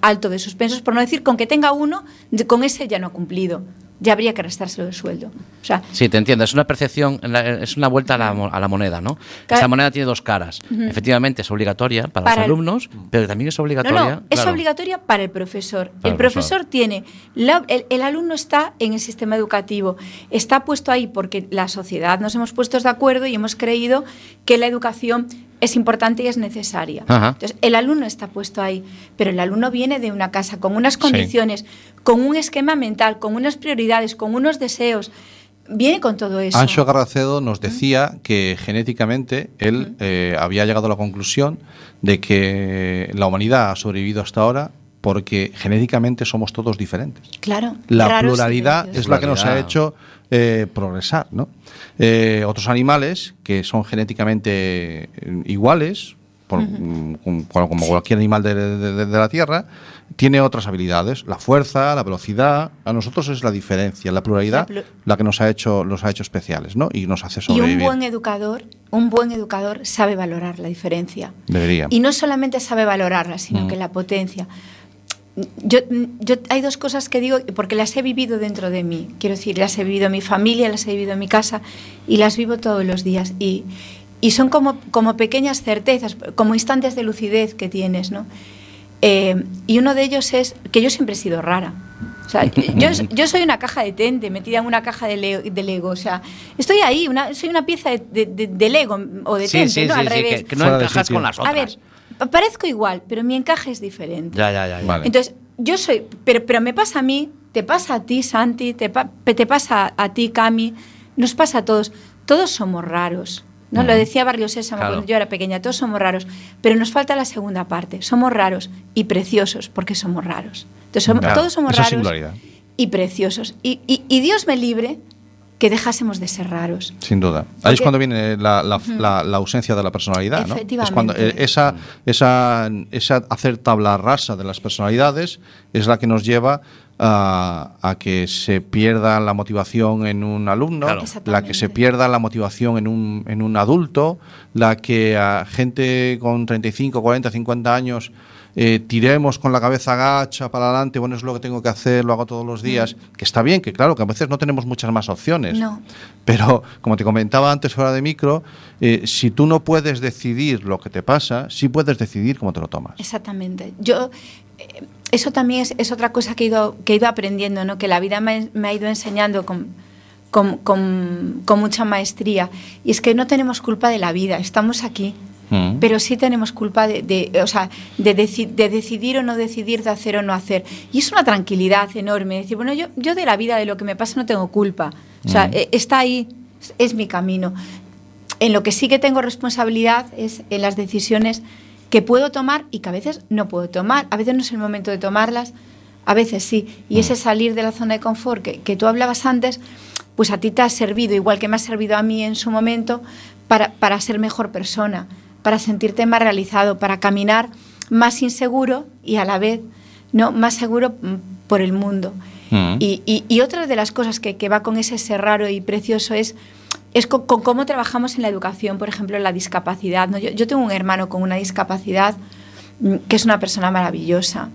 alto de suspensos, por no decir con que tenga uno, con ese ya no ha cumplido. Ya habría que restárselo del sueldo. O sea, Sí, te entiendo. Es una percepción, es una vuelta a la, a la moneda, ¿no? Esa moneda tiene dos caras. Efectivamente, es obligatoria para, Para los el- alumnos, pero también es No, obligatoria. no, es claro. obligatoria para el profesor. Para el profesor tiene, la- el, el alumno está en el sistema educativo, está puesto ahí porque la sociedad nos hemos puesto de acuerdo y hemos creído que la educación es importante y es necesaria. Ajá. Entonces, el alumno está puesto ahí, pero el alumno viene de una casa con unas condiciones, con un esquema mental, con unas prioridades, con unos deseos. Viene con todo eso. Ancho Garracedo nos decía que genéticamente él eh, había llegado a la conclusión de que la humanidad ha sobrevivido hasta ahora porque genéticamente somos todos diferentes. Claro. La pluralidad es la que nos ha hecho eh, progresar. ¿no? Eh, otros animales que son genéticamente eh, iguales, por- mm, como, como cualquier animal de, de- de- de la Tierra, tiene otras habilidades. La fuerza, la velocidad. A nosotros es la diferencia, la pluralidad, La plu- la que nos ha hecho, nos ha hecho especiales ¿no? y nos hace Y un sobrevivir. buen educador, un buen educador sabe valorar la diferencia. Debería. Y no solamente sabe valorarla, sino Mm. que la potencia. Yo, yo hay dos cosas que digo porque las he vivido dentro de mí. Quiero decir, las he vivido en mi familia, las he vivido en mi casa y las vivo todos los días. Y, y son como, como pequeñas certezas, como instantes de lucidez que tienes, ¿no? Eh, y uno de ellos es que yo siempre he sido rara. O sea, yo, yo soy una caja de tente metida en una caja de, le- de Lego. O sea, estoy ahí, una, soy una pieza de, de- de- Lego o de Sí, tente, sí, ¿no? sí, Al sí, revés. que, que no encajas con las otras. A ver, parezco igual, pero mi encaje es diferente. Ya, ya, ya. ya. Vale. Entonces, yo soy, pero, pero me pasa a mí, te pasa a ti, Santi, te, pa- te pasa a ti, Cami, nos pasa a todos. Todos somos raros. ¿no? Lo decía Barrio Sésamo Claro. cuando yo era pequeña, todos somos raros. Pero nos falta la segunda parte. Somos raros y preciosos porque somos raros. Entonces, somos- Claro, todos somos esa raros y preciosos. Y, y- y Dios me libre que dejásemos de ser raros. Sin duda. Ahí es cuando viene la, la- la- la ausencia de la personalidad, ¿no? Es cuando eh, esa, esa, esa hacer tabla rasa de las personalidades es la que nos lleva a, a que se pierda la motivación en un alumno, Claro. la que se pierda la motivación en un, en un adulto, la que a gente con 35, 40, 50 años eh, tiremos con la cabeza agacha para adelante, bueno, es lo que tengo que hacer, lo hago todos los días, que está bien, que claro, que a veces no tenemos muchas más opciones. No. Pero, como te comentaba antes fuera de micro, eh, si tú no puedes decidir lo que te pasa, sí puedes decidir cómo te lo tomas. Exactamente. Yo, eh, eso también es, es otra cosa que he ido, que he ido aprendiendo, ¿no? que la vida me, me ha ido enseñando con, con, con- con mucha maestría. Y es que no tenemos culpa de la vida, estamos aquí. Mm. Pero sí tenemos culpa de, de- o sea, de, deci- de decidir o no decidir, de hacer o no hacer. Y es una tranquilidad enorme. Decir, bueno, yo, yo de la vida, de lo que me pasa, no tengo culpa. O sea, Mm. eh, está ahí, es mi camino. En lo que sí que tengo responsabilidad es en las decisiones que puedo tomar y que a veces no puedo tomar. A veces no es el momento de tomarlas, a veces sí. Y ese salir de la zona de confort que, que tú hablabas antes, pues a ti te ha servido, igual que me ha servido a mí en su momento, para, para ser mejor persona, para sentirte más realizado, para caminar más inseguro y a la vez no más seguro mm, por el mundo. Mm. Y, y- y otra de las cosas que, que va con ese ser raro y precioso es, es con, con cómo trabajamos en la educación, por ejemplo, en la discapacidad. ¿no? Yo, yo tengo un hermano con una discapacidad mm, que es una persona maravillosa.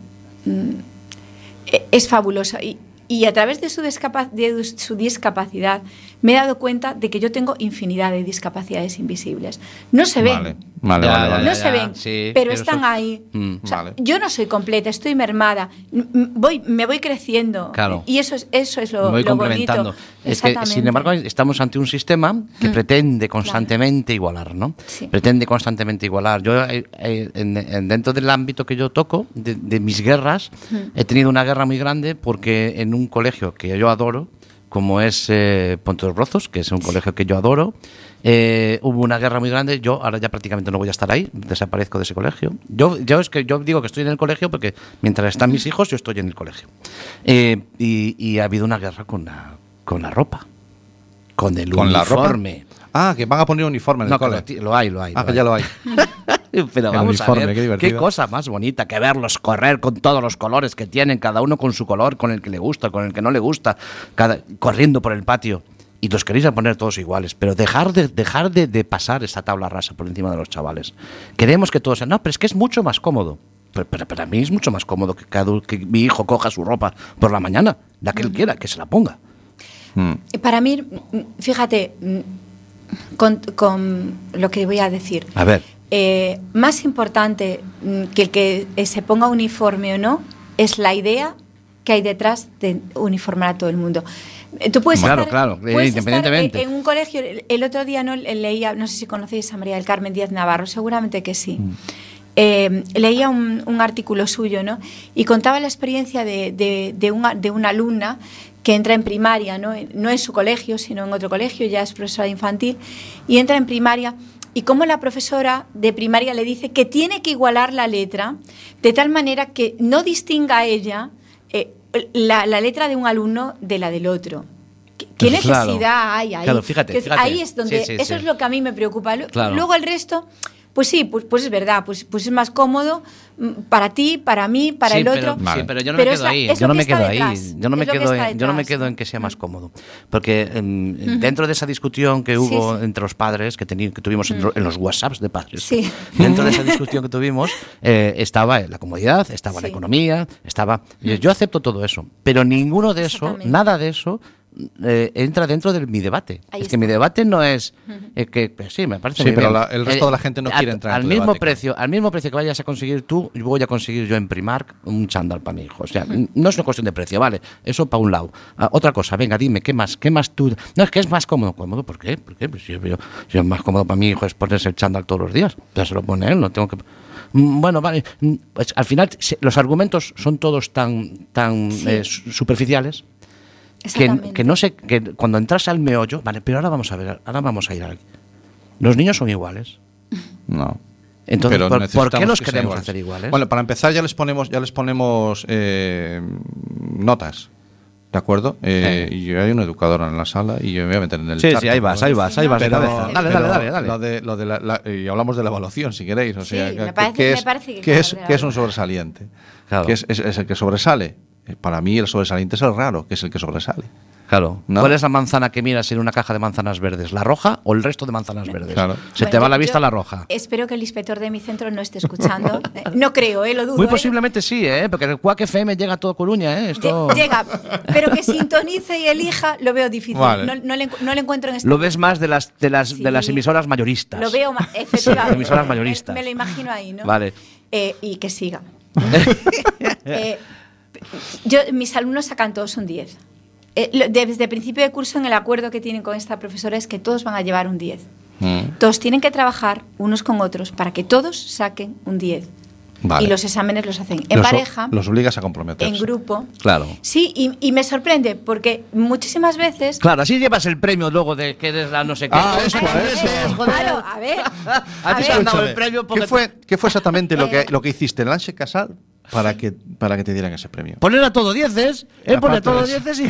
E- es fabulosa. Y, y a través de su, discapa- de su discapacidad me he dado cuenta de que yo tengo infinidad de discapacidades invisibles. No se ven. Vale, vale, Ya, vale, vale. No ya, se ven, sí, pero pero están eso- ahí. Mm, O sea, vale. Yo no soy completa, estoy mermada. M- m- Voy, me voy creciendo. Claro. Y eso es, eso es lo, Me voy lo complementando. bonito. Es que, sin embargo, estamos ante un sistema que Mm. pretende constantemente igualar, ¿no? Sí. Pretende constantemente igualar. Yo, eh, eh, en- en- dentro del ámbito que yo toco, de, de mis guerras, he tenido una guerra muy grande porque en un colegio que yo adoro, como es eh, Ponte los Brozos, que es un colegio que yo adoro, eh, hubo una guerra muy grande. Yo ahora ya prácticamente no voy a estar ahí, desaparezco de ese colegio. Yo, yo es que yo digo que estoy en el colegio porque mientras están mis hijos, yo estoy en el colegio. Eh, y, y ha habido una guerra con la, con la ropa, con el ¿Con la ropa? Ah, que van a poner uniforme en el No, que cole. lo, hay, lo hay. Ah, lo que hay. ya lo hay. [LAUGHS] Pero El vamos uniforme, a ver, qué cosa más bonita que verlos correr con todos los colores que tienen, cada uno con su color, con el que le gusta, con el que no le gusta, cada, corriendo por el patio. Y los queréis a poner todos iguales, pero dejar de dejar de, de pasar esa tabla rasa por encima de los chavales. Queremos que todos sean, no, pero es que es mucho más cómodo. Pero, pero para mí es mucho más cómodo que, cada, que mi hijo coja su ropa por la mañana, la que él quiera, que se la ponga. Mm. Para mí, mm, fíjate, mm, con, con lo que voy a decir. A ver. Eh, más importante mm, que el que eh, se ponga uniforme o no es la idea que hay detrás de uniformar a todo el mundo. Eh, Tú puedes Claro, estar, claro, puedes estar independientemente. en, en un colegio. El, otro día no Le- leía, no sé si conocéis a María del Carmen Díaz Navarro, seguramente que sí. Eh, leía un, un artículo suyo, ¿no? Y contaba la experiencia de, de- de una, de una alumna que entra en primaria, ¿no? no en su colegio, sino en otro colegio, ya es profesora infantil, y entra en primaria y cómo la profesora de primaria le dice que tiene que igualar la letra de tal manera que no distinga a ella eh, la, la letra de un alumno de la del otro. ¿Qué, qué claro. necesidad hay ahí? Claro, fíjate, fíjate. Ahí es donde, Sí, sí, eso sí. es lo que a mí me preocupa. Claro. Luego el resto, pues sí, pues, pues es verdad, pues, pues es más cómodo mm, para ti, para mí, para Sí, el pero- otro. sí, pero yo no Pero me quedo ahí. Yo no que me quedo ahí. Yo no me quedo, en, yo no me quedo en que sea más cómodo. Porque em, dentro de esa discusión que hubo sí. entre los padres, que, tuvimos en, lo- en los WhatsApps de padres, Sí. dentro de esa [LAUGHS] discusión que tuvimos, eh, estaba la comodidad, estaba la economía, estaba. Yo acepto todo eso, pero ninguno de eso, nada de eso eh, entra dentro de mi debate. Ahí es que mi debate no es eh, que pues sí, me parece Sí, muy pero bien. la- el resto de la gente no a- quiere entrar en al tu mismo debate, precio, al mismo precio que vayas a conseguir tú, yo voy a conseguir yo en Primark un chándal para mi hijo. O sea, no es una cuestión de precio, vale. Eso para un lado. Ah, otra cosa, venga, dime, ¿qué más? ¿Qué más tú? No, es que es más cómodo. ¿Cómodo? ¿Por qué? ¿Por qué? Pues yo, yo- es más cómodo para mi hijo es ponerse el chándal todos los días. Ya se lo pone él, no tengo que. Mm, Bueno, vale. mm, Pues al final los argumentos son todos tan, tan Sí. eh, superficiales que, que no sé, que cuando entras al meollo, vale, pero ahora vamos a ver, ahora vamos a ir a... Los niños son iguales. [LAUGHS] No. Entonces, Pero ¿por, qué los que queremos iguales. hacer iguales? Bueno, para empezar ya les ponemos, ya les ponemos eh, notas. ¿De acuerdo? Eh, Y yo hay una educadora en la sala y yo me voy a meter en el Sí, charco, sí, ahí vas, ¿no? ahí vas, ahí vas Pero-. Dale, pero dale, dale, dale. Lo de, lo de la, la- y hablamos de la evaluación, si queréis. O Sí, sea, me ¿qué- parece- ¿qué me es, parece que es, qué es un sobresaliente? Claro. ¿Qué es, es- es el que sobresale? Eh, Para mí el sobresaliente es el raro, que es el que sobresale. Claro. ¿No? ¿Cuál es la manzana que miras en una caja de manzanas verdes? ¿La roja o el resto de manzanas verdes? Claro. Se te va la vista la roja. Espero que el inspector de mi centro no esté escuchando. [LAUGHS] Eh, no creo, eh, lo dudo. Muy eh. posiblemente sí, ¿eh? Porque el Quack FM llega a todo Coruña, ¿eh? Esto... Llega, pero que sintonice y elija lo veo difícil. Vale. No, no le, encu- no le encuentro en este Lo ves más de las, de las, de las Sí. emisoras mayoristas. Lo veo más, [LAUGHS] efectivamente. emisoras Me- mayoristas. Me, lo imagino ahí, ¿no? Vale. Eh, y que siga. [LAUGHS] Eh, yo, mis alumnos sacan todos un 10. Eh, desde el principio de curso, en el acuerdo que tienen con esta profesora es que todos van a llevar un 10. Mm. Todos tienen que trabajar unos con otros para que todos saquen un 10. Vale. Y los exámenes los hacen en Los pareja, Los obligas a comprometerse. en grupo. Claro. Sí, y, y me sorprende porque muchísimas veces Claro, así llevas el premio luego de que eres la no sé qué. Ah, eso, eso. eh, Claro, a ver. A a ti te ver. han dado el premio porque ¿Qué fue, qué fue exactamente lo que, [LAUGHS] Eh. lo que hiciste en Lanche Casal para que, para que te dieran ese premio? Poner a todo dieces, él pone a todo dieces y,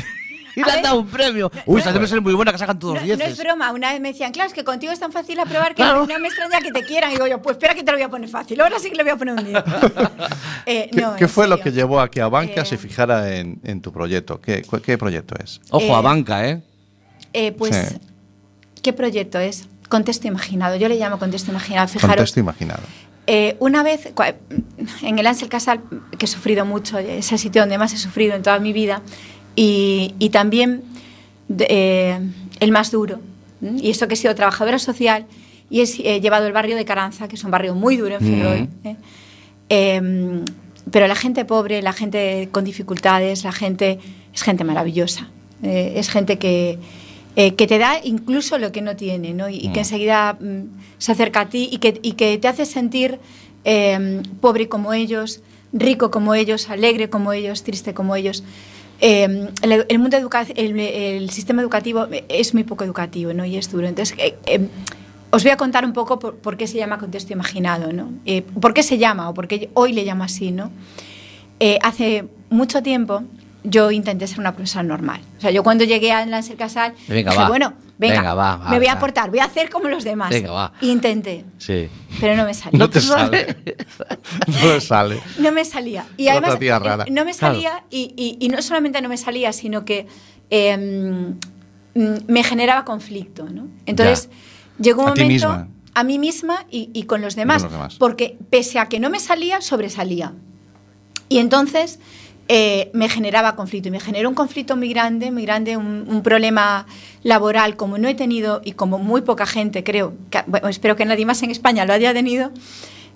y le han dado un premio. Uy, esta debe ser muy buena que sacan todos No, no dieces. es broma, una vez me decían, claro, es que contigo es tan fácil aprobar que Claro. no me extraña que te quieran. Y digo yo, pues espera que te lo voy a poner fácil, ahora sí que le voy a poner un 10. [LAUGHS] Eh, ¿Qué, no, fue lo que llevó a que Abanca Eh. se fijara en, en tu proyecto? ¿Qué, qué proyecto es? Ojo Eh, a banca, ¿eh? Eh, pues, Sí. ¿qué proyecto es? Contexto imaginado, yo le llamo contexto imaginado. Fijaros, Contexto imaginado. Eh, una vez, en el Ansel Casal, que he sufrido mucho, es el sitio donde más he sufrido en toda mi vida, y, y también eh, el más duro, ¿m? y eso que he sido trabajadora social, y he, llevado el barrio de Caranza, que es un barrio muy duro en Ferrol. ¿eh? Eh, pero la gente pobre, la gente con dificultades, la gente es gente maravillosa. Es gente que, eh, que te da incluso lo que no tiene, ¿no? Y, y que enseguida mm, se acerca a ti y que, y que te hace sentir eh, pobre como ellos, rico como ellos, alegre como ellos, triste como ellos. Eh, el, el mundo educa el, el sistema educativo es muy poco educativo ¿no? y es duro. Entonces, eh, eh, os voy a contar un poco por, por qué se llama contexto imaginado, ¿no? Eh, ¿Por qué se llama o por qué hoy le llamo así, ¿no? Eh, hace mucho tiempo yo intenté ser una profesora normal. O sea, yo cuando llegué a Lancer Casal Venga, dije, va. bueno, venga, Venga, va, va, me voy a aportar, voy a hacer como los demás. Venga, va. Intenté, Sí. pero no me salió. No te sale. [LAUGHS] no te sale. No me salía. Y Otra además, tía eh, rara. no me salía, y, y- y no solamente no me salía, sino que eh, mm, me generaba conflicto. ¿no? Entonces, llegó un A ti momento misma. a mí misma y, y con los demás. los demás. Porque pese a que no me salía, sobresalía. Y entonces eh, me generaba conflicto. Y me generó un conflicto muy grande, muy grande, un, un problema laboral como no he tenido y como muy poca gente, creo, que- bueno, espero que nadie más en España lo haya tenido,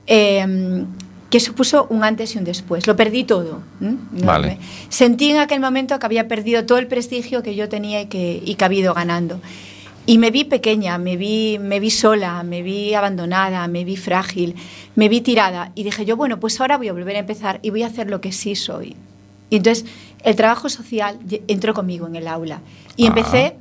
eh, que supuso un antes y un después. Lo perdí todo. No, Vale. me- Sentí en aquel momento que había perdido todo el prestigio que yo tenía y que, y que había ido ganando. Y me vi pequeña, me vi, me vi sola, me vi abandonada, me vi frágil, me vi tirada. Y dije yo, bueno, pues ahora voy a volver a empezar y voy a hacer lo que sí soy. Y entonces el trabajo social entró conmigo en el aula. Y Ah. empecé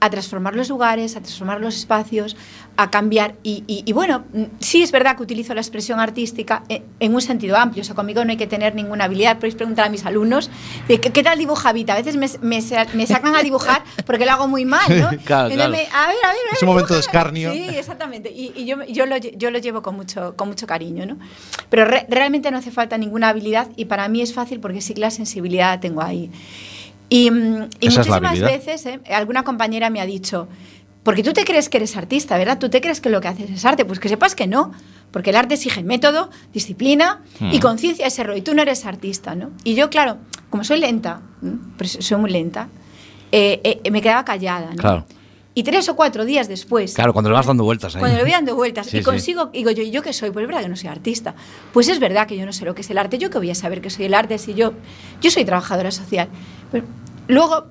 a transformar los lugares, a transformar los espacios, a cambiar. Y, y- y bueno, mm, sí es verdad que utilizo la expresión artística en, en un sentido amplio. O sea, conmigo no hay que tener ninguna habilidad. Podéis preguntar a mis alumnos de qué, qué tal dibuja Vita. A veces me, me sa- me sacan a dibujar porque lo hago muy mal, ¿no? [LAUGHS] Claro, Entonces claro. me- a ver, a ver, a ver, Ese momento de escarnio. Sí, exactamente. Y, y yo, yo, lo, lle- yo lo llevo con mucho, con mucho cariño, ¿no? Pero re- realmente no hace falta ninguna habilidad y para mí es fácil porque sí que la sensibilidad la tengo ahí. Y, mm, y muchísimas veces eh, alguna compañera me ha dicho, porque tú te crees que eres artista, ¿verdad? Tú te crees que lo que haces es arte. Pues que sepas que no, porque el arte exige método, disciplina y Mm. conciencia ese rollo. Y tú no eres artista, ¿no? Y yo, claro, como soy lenta, pero soy muy lenta, eh, eh, me quedaba callada. ¿no? Claro. Y tres o cuatro días después, Claro, cuando le vas dando vueltas ahí. cuando le voy dando vueltas [LAUGHS] Sí, y sí. consigo, digo yo, ¿y yo qué soy? Pues es verdad que no soy artista. Pues es verdad que yo no sé lo que es el arte. Yo que voy a saber que soy el arte si yo, yo soy trabajadora social. Pero luego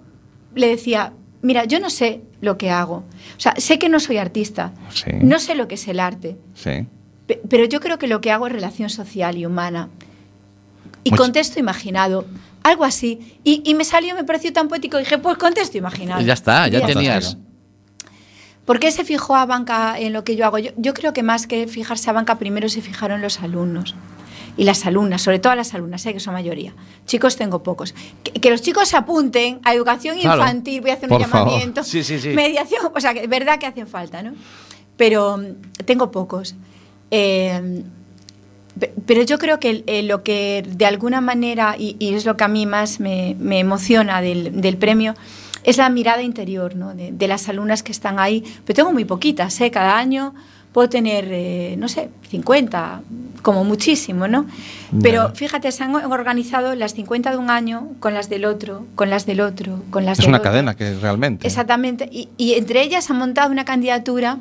le decía, mira, yo no sé lo que hago. O sea, sé que no soy artista. Sí. No sé lo que es el arte. Sí. Pero yo creo que lo que hago es relación social y humana. Y Mucho- contexto imaginado. Algo así. Y, y me salió, me pareció tan poético. Dije, pues contexto imaginado. Y ya está, ya tenías. está. ¿Por qué se fijó a banca en lo que yo hago? Yo, yo creo que más que fijarse a banca, primero se fijaron los alumnos y las alumnas, sobre todo las alumnas, sé que son mayoría. Chicos tengo pocos. Que, que los chicos se apunten a educación Claro. infantil, voy a hacer un llamamiento. Sí, sí, sí. Mediación, o sea, que es verdad que hacen falta, ¿no? Pero mm, tengo pocos. Eh, pe- pero yo creo que eh, lo que de alguna manera, y, y es lo que a mí más me, me emociona del, del premio, es la mirada interior ¿no? de, de las alumnas que están ahí. Pero tengo muy poquitas, ¿eh? cada año puedo tener, eh, no sé, 50, como muchísimo, ¿no? Pero fíjate, se han organizado las 50 de un año con las del otro, con las del otro, con las Es del una otro. cadena que realmente. Exactamente. Y, y entre ellas han montado una candidatura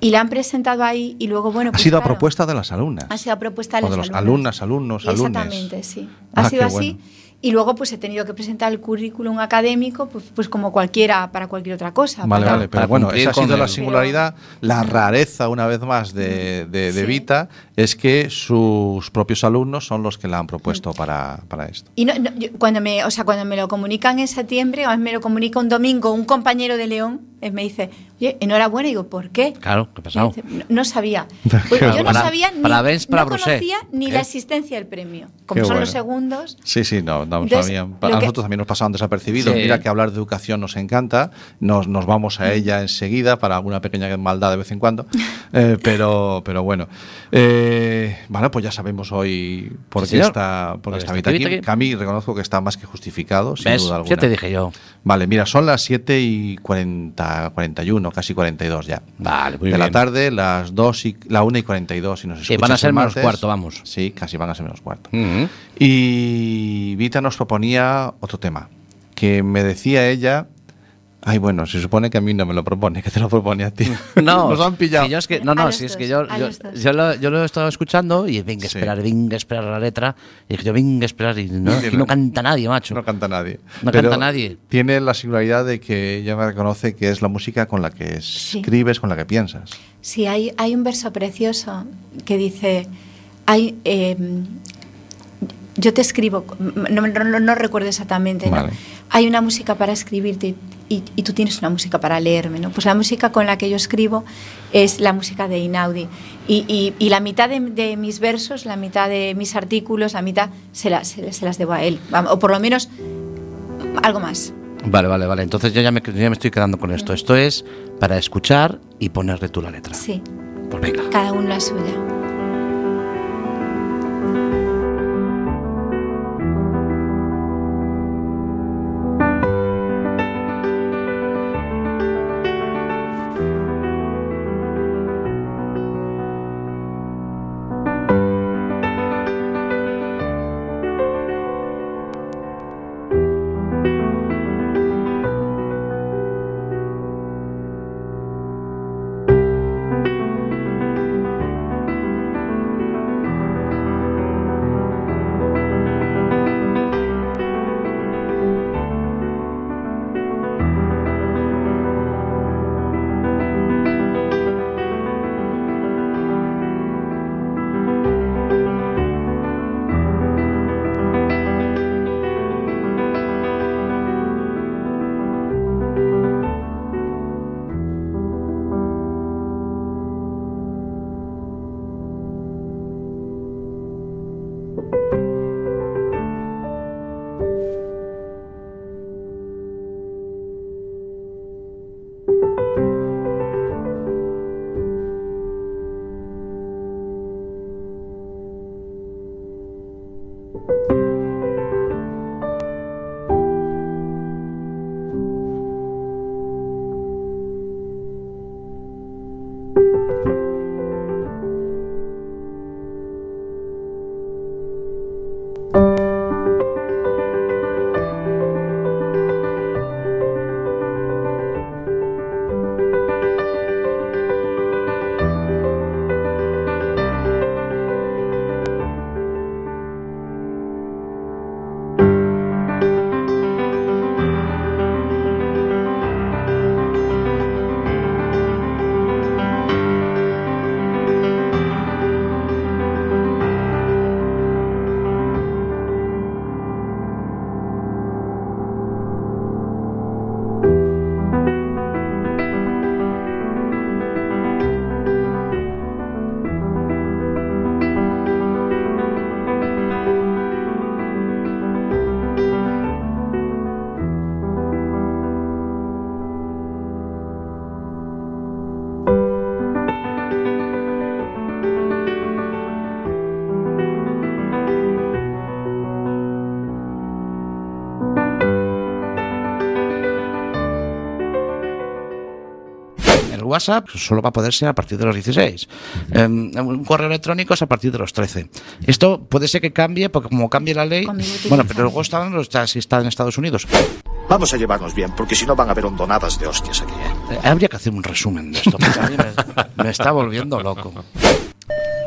y la han presentado ahí y luego, bueno, Ha pues sido a propuesta de las alumnas. ha sido a propuesta de, O de los alumnas. alumnas, alumnos, alumnes. Exactamente, sí. Ah, Ha sido qué así. bueno. Y luego pues he tenido que presentar el currículum académico, pues, pues como cualquiera, para cualquier otra cosa. Vale, para- vale, pero para bueno, esa ha sido la singularidad, la rareza una vez más de, de, de Sí. Vita es que sus propios alumnos son los que la han propuesto para, para esto. Y no, no, yo- cuando me, o sea, cuando me lo comunican en septiembre, o me lo comunica un domingo un compañero de León, me dice, enhorabuena, y digo, ¿por qué? Claro, ¿qué ha pasado? No, no sabía. [LAUGHS] Pues yo no sabía ni, para no conocía ni ¿Eh? la existencia del premio. Como Qué son bueno. los segundos, Sí, sí, no, no Entonces, sabían. A que- nosotros también nos pasaban desapercibidos. Sí. Mira que hablar de educación nos encanta. Nos, nos vamos a ella enseguida para alguna pequeña maldad de vez en cuando. Eh, pero, pero bueno. Eh, bueno, pues ya sabemos hoy por Sí, qué señor. está, por Por qué está Vita aquí. Vita aquí. Mí reconozco que está más que justificado, sin ¿Ves? duda alguna. Ya te dije yo. Vale, mira, son las 7 y 40, 41, casi 42 ya. Vale, muy de la tarde, las 2 y la 1 y 42. Si nos Sí, escuchas van a ser menos cuarto, vamos. Sí, casi van a ser menos cuarto. Y Vita nos proponía otro tema, que me decía ella, ay bueno, se supone que a mí no me lo propone, que te lo propone a ti. [LAUGHS] No, nos han pillado. si yo es que, no, no, si es que yo, lo, yo lo he estado escuchando y venga a Sí. esperar, venga a esperar la letra. Y dije yo, venga a esperar y no, [LAUGHS] Sí, canta nadie, macho. No canta nadie. No Pero canta nadie. Tiene la singularidad de que ella me reconoce que es la música con la que escribes, con la que piensas. Sí, hay, hay un verso precioso que dice, hay, eh, yo te escribo, no, no- no- no recuerdo exactamente, hay una música para escribirte y, y tú tienes una música para leerme. ¿no? Pues la música con la que yo escribo es la música de Inaudi. Y, y- y la mitad de, de mis versos, la mitad de mis artículos, la mitad se, las se, se las debo a él. O por lo menos algo más. Vale, vale, vale. Entonces yo ya me, yo ya me estoy quedando con esto. Esto es para escuchar y ponerle tú la letra. Sí, Pues venga. cada uno la suya. WhatsApp solo va a poder ser a partir de los 16. Eh, un correo electrónico es a partir de los 13. Esto puede ser que cambie, porque como cambie la ley. Bueno, pero luego está, está, si está en Estados Unidos. Vamos a llevarnos bien, porque si no van a haber hondonadas de hostias aquí, ¿eh? Eh, habría que hacer un resumen de esto, porque a mí me, me está volviendo loco.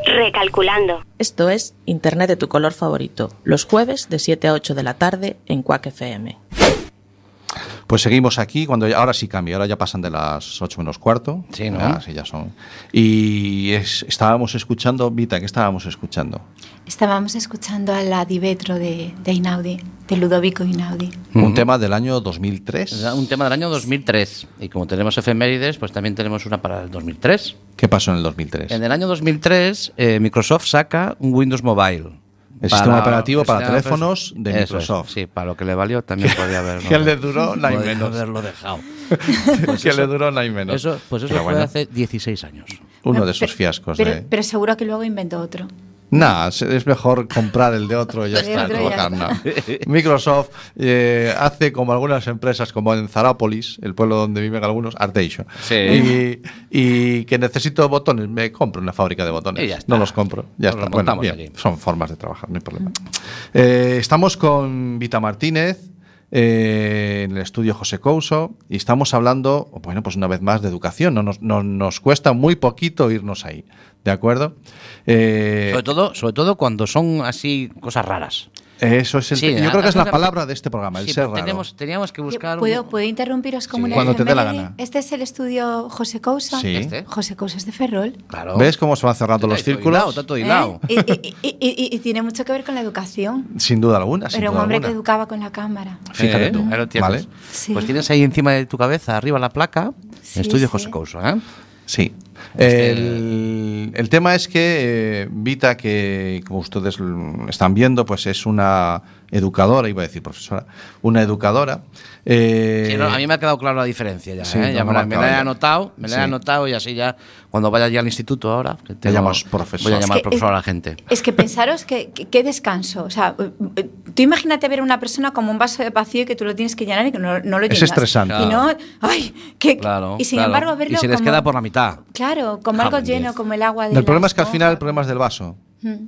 Recalculando. Esto es Internet de tu color favorito, los jueves de 7 a 8 de la tarde en Quack FM. Pues seguimos aquí, cuando ya- ahora sí cambia, ahora ya pasan de las 8 menos cuarto. Sí, ¿no? Ya, sí, ya son. Y es- estábamos escuchando, Vita, ¿qué estábamos escuchando? Estábamos escuchando a la Divetro de, de Inaudi, de Ludovico Inaudi. Un tema del año 2003. Es un tema del año 2003. Y como tenemos efemérides, pues también tenemos una para el 2003. ¿Qué pasó en el 2003? En el año 2003, eh, Microsoft saca un Windows Mobile. El sistema operativo para sistema teléfonos de Eso Microsoft. es, sí, para lo que le valió también [LAUGHS] podía haber. Que le duró, no hay podía menos. haberlo dejado. [LAUGHS] que le duró no hay menos. Eso, pues eso Pero fue bueno, hace 16 años. uno de Pero- esos fiascos. Pero, de... pero seguro que luego inventó otro. Nah, es- mejor comprar el de otro y ya está. no ya. Microsoft eh, hace como algunas empresas, como en Zarápolis, el pueblo donde viven algunos, Arteixo. Sí. Y, y que necesito botones, me compro una fábrica de botones. Y ya está. No los compro. Ya Nos está. los Bueno, bien, son formas de trabajar, no hay problema. Eh, estamos con Vita Martínez. Eh, en el estudio José Couso y estamos hablando, bueno, pues una vez más de educación. No nos, no- nos cuesta muy poquito irnos ahí, ¿de acuerdo? Eh, Sobre todo, sobre todo cuando son así cosas raras. Eso es el Sí, yo creo que es la palabra de este programa, el Sí, ser pero raro. tenemos, teníamos que buscar. ¿Puedo, un- ¿Puedo interrumpiros como Sí. una Cuando te dé la gana. Este es el estudio José Cousa. Sí. Este. José Cousa es de Ferrol. Claro. ¿Ves cómo se van cerrando los círculos? todo hilado. ¿Eh? Y, y- y- y- y tiene mucho que ver con la educación. Sin duda alguna, sin Era un duda hombre que alguna. educaba con la cámara. Fíjate Eh, tú, ahí lo tienes. ¿vale? Sí. Pues tienes ahí encima de tu cabeza, arriba la placa, Sí, Estudio sí. José Couso, ¿eh? Sí. El, el tema es que eh, Vita, que como ustedes están viendo, pues es una educadora, iba a decir profesora, una educadora. eh, Sí, no, a mí me ha quedado claro la diferencia ya. Sí, ¿eh? Ya no me, la, me la he anotado, me la he Sí. anotado y así ya, cuando vaya ya al instituto ahora, que tengo- llamas profesor. voy a Es llamar que- profesor a la gente. Es que pensaros que, que- qué descanso. O sea, tú imagínate ver a una persona como un vaso de vacío y que tú lo tienes que llenar y que no, no lo Es llenas. estresante. Y no, ay, que, Claro, y sin claro. embargo verlo Y se les como- queda por la mitad. Claro, como algo lleno, como el agua de el problema es que al final el problema es del vaso,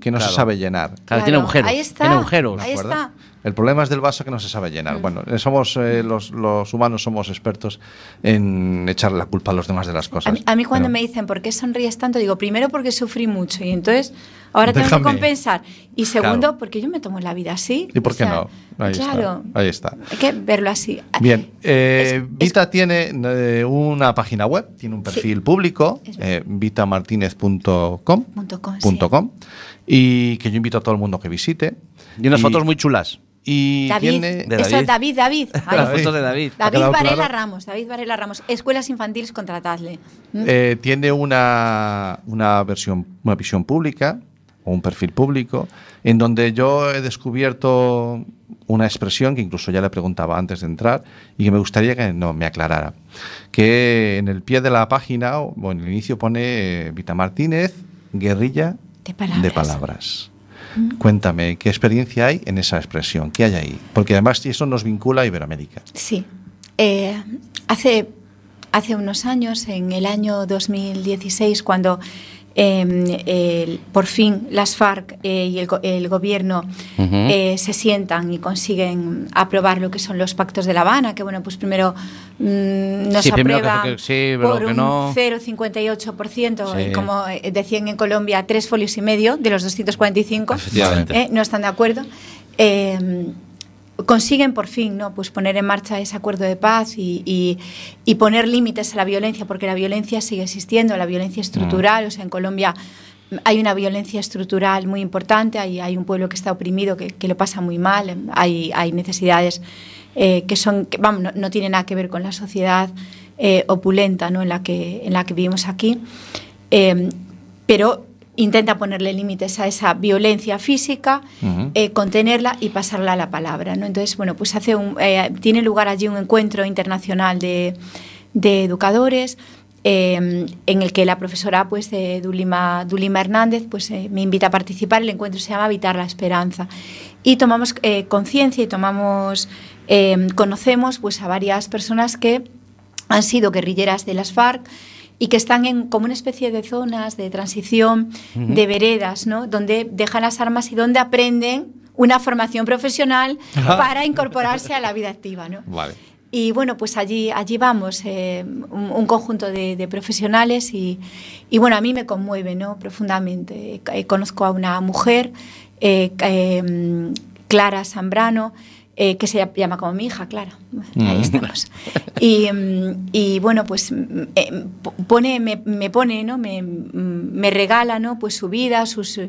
que no Claro. se sabe llenar. Claro, tiene agujeros. Ahí está, Tiene agujeros. ahí está. El problema es del vaso que no se sabe llenar. Bueno, eh, somos eh, los, los humanos somos expertos en echar la culpa a los demás de las A cosas. mí, a mí cuando Pero- me dicen por qué sonríes tanto, digo, primero porque sufrí mucho y entonces ahora tengo que compensar. Y segundo, Claro. porque yo me tomo la vida así. ¿Y por O qué sea, no? Ahí claro. está. Ahí está. Hay que verlo así. Bien, eh, Es- es- Vita tiene eh, una página web, tiene un perfil público, eh, vitamartinez.com Punto com, punto sí. com, y que yo invito a todo el mundo que visite. Y unas fotos muy chulas. Y David. De eso David, David. [LAUGHS] Ay, fotos de David. ¿Ha David Varela claro? Ramos, David Varela Ramos. Escuelas infantiles, contratadle. ¿Mm? Eh, tiene una, una versión, una visión pública o un perfil público en donde yo he descubierto una expresión que incluso ya le preguntaba antes de entrar y que me gustaría que no me aclarara. Que en el pie de la página o en el inicio pone eh, Vita Martínez, guerrilla De palabras. de palabras. Cuéntame, ¿qué experiencia hay en esa expresión? ¿Qué hay ahí? Porque además eso nos vincula a Iberoamérica. Sí. Eh, hace, hace unos años, en el año 2016, cuando eh, el- por fin las FARC eh, y el, el gobierno eh, se sientan y consiguen aprobar lo que son los pactos de La Habana, que bueno, pues primero nos Sí, aprueba que sí, por que un no. 0,58%, Sí. y como eh, decían en Colombia, tres folios y medio de los 245. Efectivamente. Eh, no están de acuerdo. Eh, consiguen por fin ¿no? pues poner en marcha ese acuerdo de paz y, y- y poner límites a la violencia, porque la violencia sigue existiendo, la violencia estructural. O sea, en Colombia hay una violencia estructural muy importante, hay, hay un pueblo que está oprimido, que, que lo pasa muy mal, hay, hay necesidades eh, que son, que, vamos, no, no tienen nada que ver con la sociedad eh, opulenta ¿no? en, la que, en la que vivimos aquí. Eh, pero intenta ponerle límites a esa violencia física, Ujú. eh, contenerla y pasarla a la palabra. ¿no? Entonces, bueno, pues hace un, eh, tiene lugar allí un encuentro internacional de, de educadores. eh, en el que la profesora pues, eh, Dulima, Dulima Hernández pues, eh, me invita a participar. El encuentro se llama Habitar la Esperanza. Y tomamos eh, conciencia y tomamos, eh, conocemos pues, a varias personas que han sido guerrilleras de las FARC y que están en como una especie de zonas de transición, de veredas, ¿no? Donde dejan las armas y donde aprenden una formación profesional para incorporarse a la vida activa, ¿no? Vale. Y bueno, pues allí, allí vamos, eh, un, un conjunto de, de profesionales y, y bueno, a mí me conmueve ¿no? profundamente. Eh, conozco a una mujer, eh, eh, Clara Zambrano, eh, que se llama como mi hija, Clara. Ahí estamos. Y, mm, y, bueno, pues mm, eh, pone, me, me pone, ¿no? me, mm, me regala ¿no? pues su vida, sus,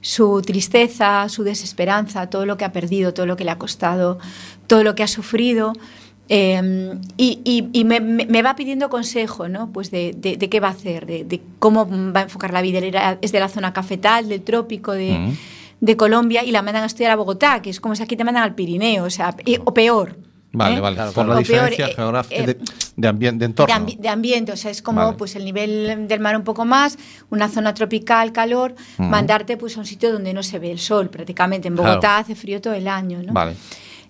su tristeza, su desesperanza, todo lo que ha perdido, todo lo que le ha costado, todo lo que ha sufrido. Eh, y, y- y me, me- va pidiendo consejo, ¿no? Pues de, de- de qué va a hacer, de, de cómo va a enfocar la vida. Es de la zona cafetal, del trópico de, de Colombia, y la mandan a estudiar a Bogotá, que es como si aquí te mandan al Pirineo, o sea, y- o peor. Vale, ¿eh? vale. Claro, Por la peor, diferencia eh, geográfica eh, de, de, ambien- de entorno. de, ambi- de ambiente, o sea, es como Vale. pues el nivel del mar un poco más, una zona tropical, calor, mandarte pues a un sitio donde no se ve el sol prácticamente. En Bogotá Claro. hace frío todo el año, ¿no? Vale.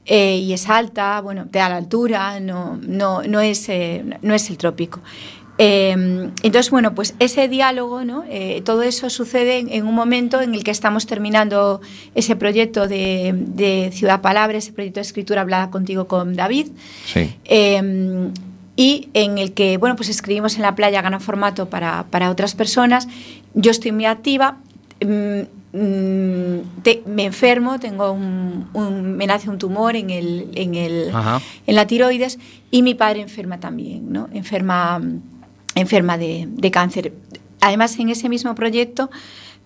Eh, y es alta, bueno, te da la altura, no, no, no, es, eh, no es el trópico. Eh, entonces, bueno, pues ese diálogo, ¿no? Eh, todo eso sucede en, en un momento en el que estamos terminando ese proyecto de, de Ciudad Palabra, ese proyecto de escritura hablada contigo con David. Sí. Eh, y en el que, bueno, pues escribimos en la playa, gana formato para, para otras personas. Yo estoy muy activa. mm, mm, te- me enfermo, tengo un, un- me nace un tumor en, el, en, el, en la tiroides y mi padre enferma también, ¿no? Enferma, enferma de, de cáncer. Además, en ese mismo proyecto,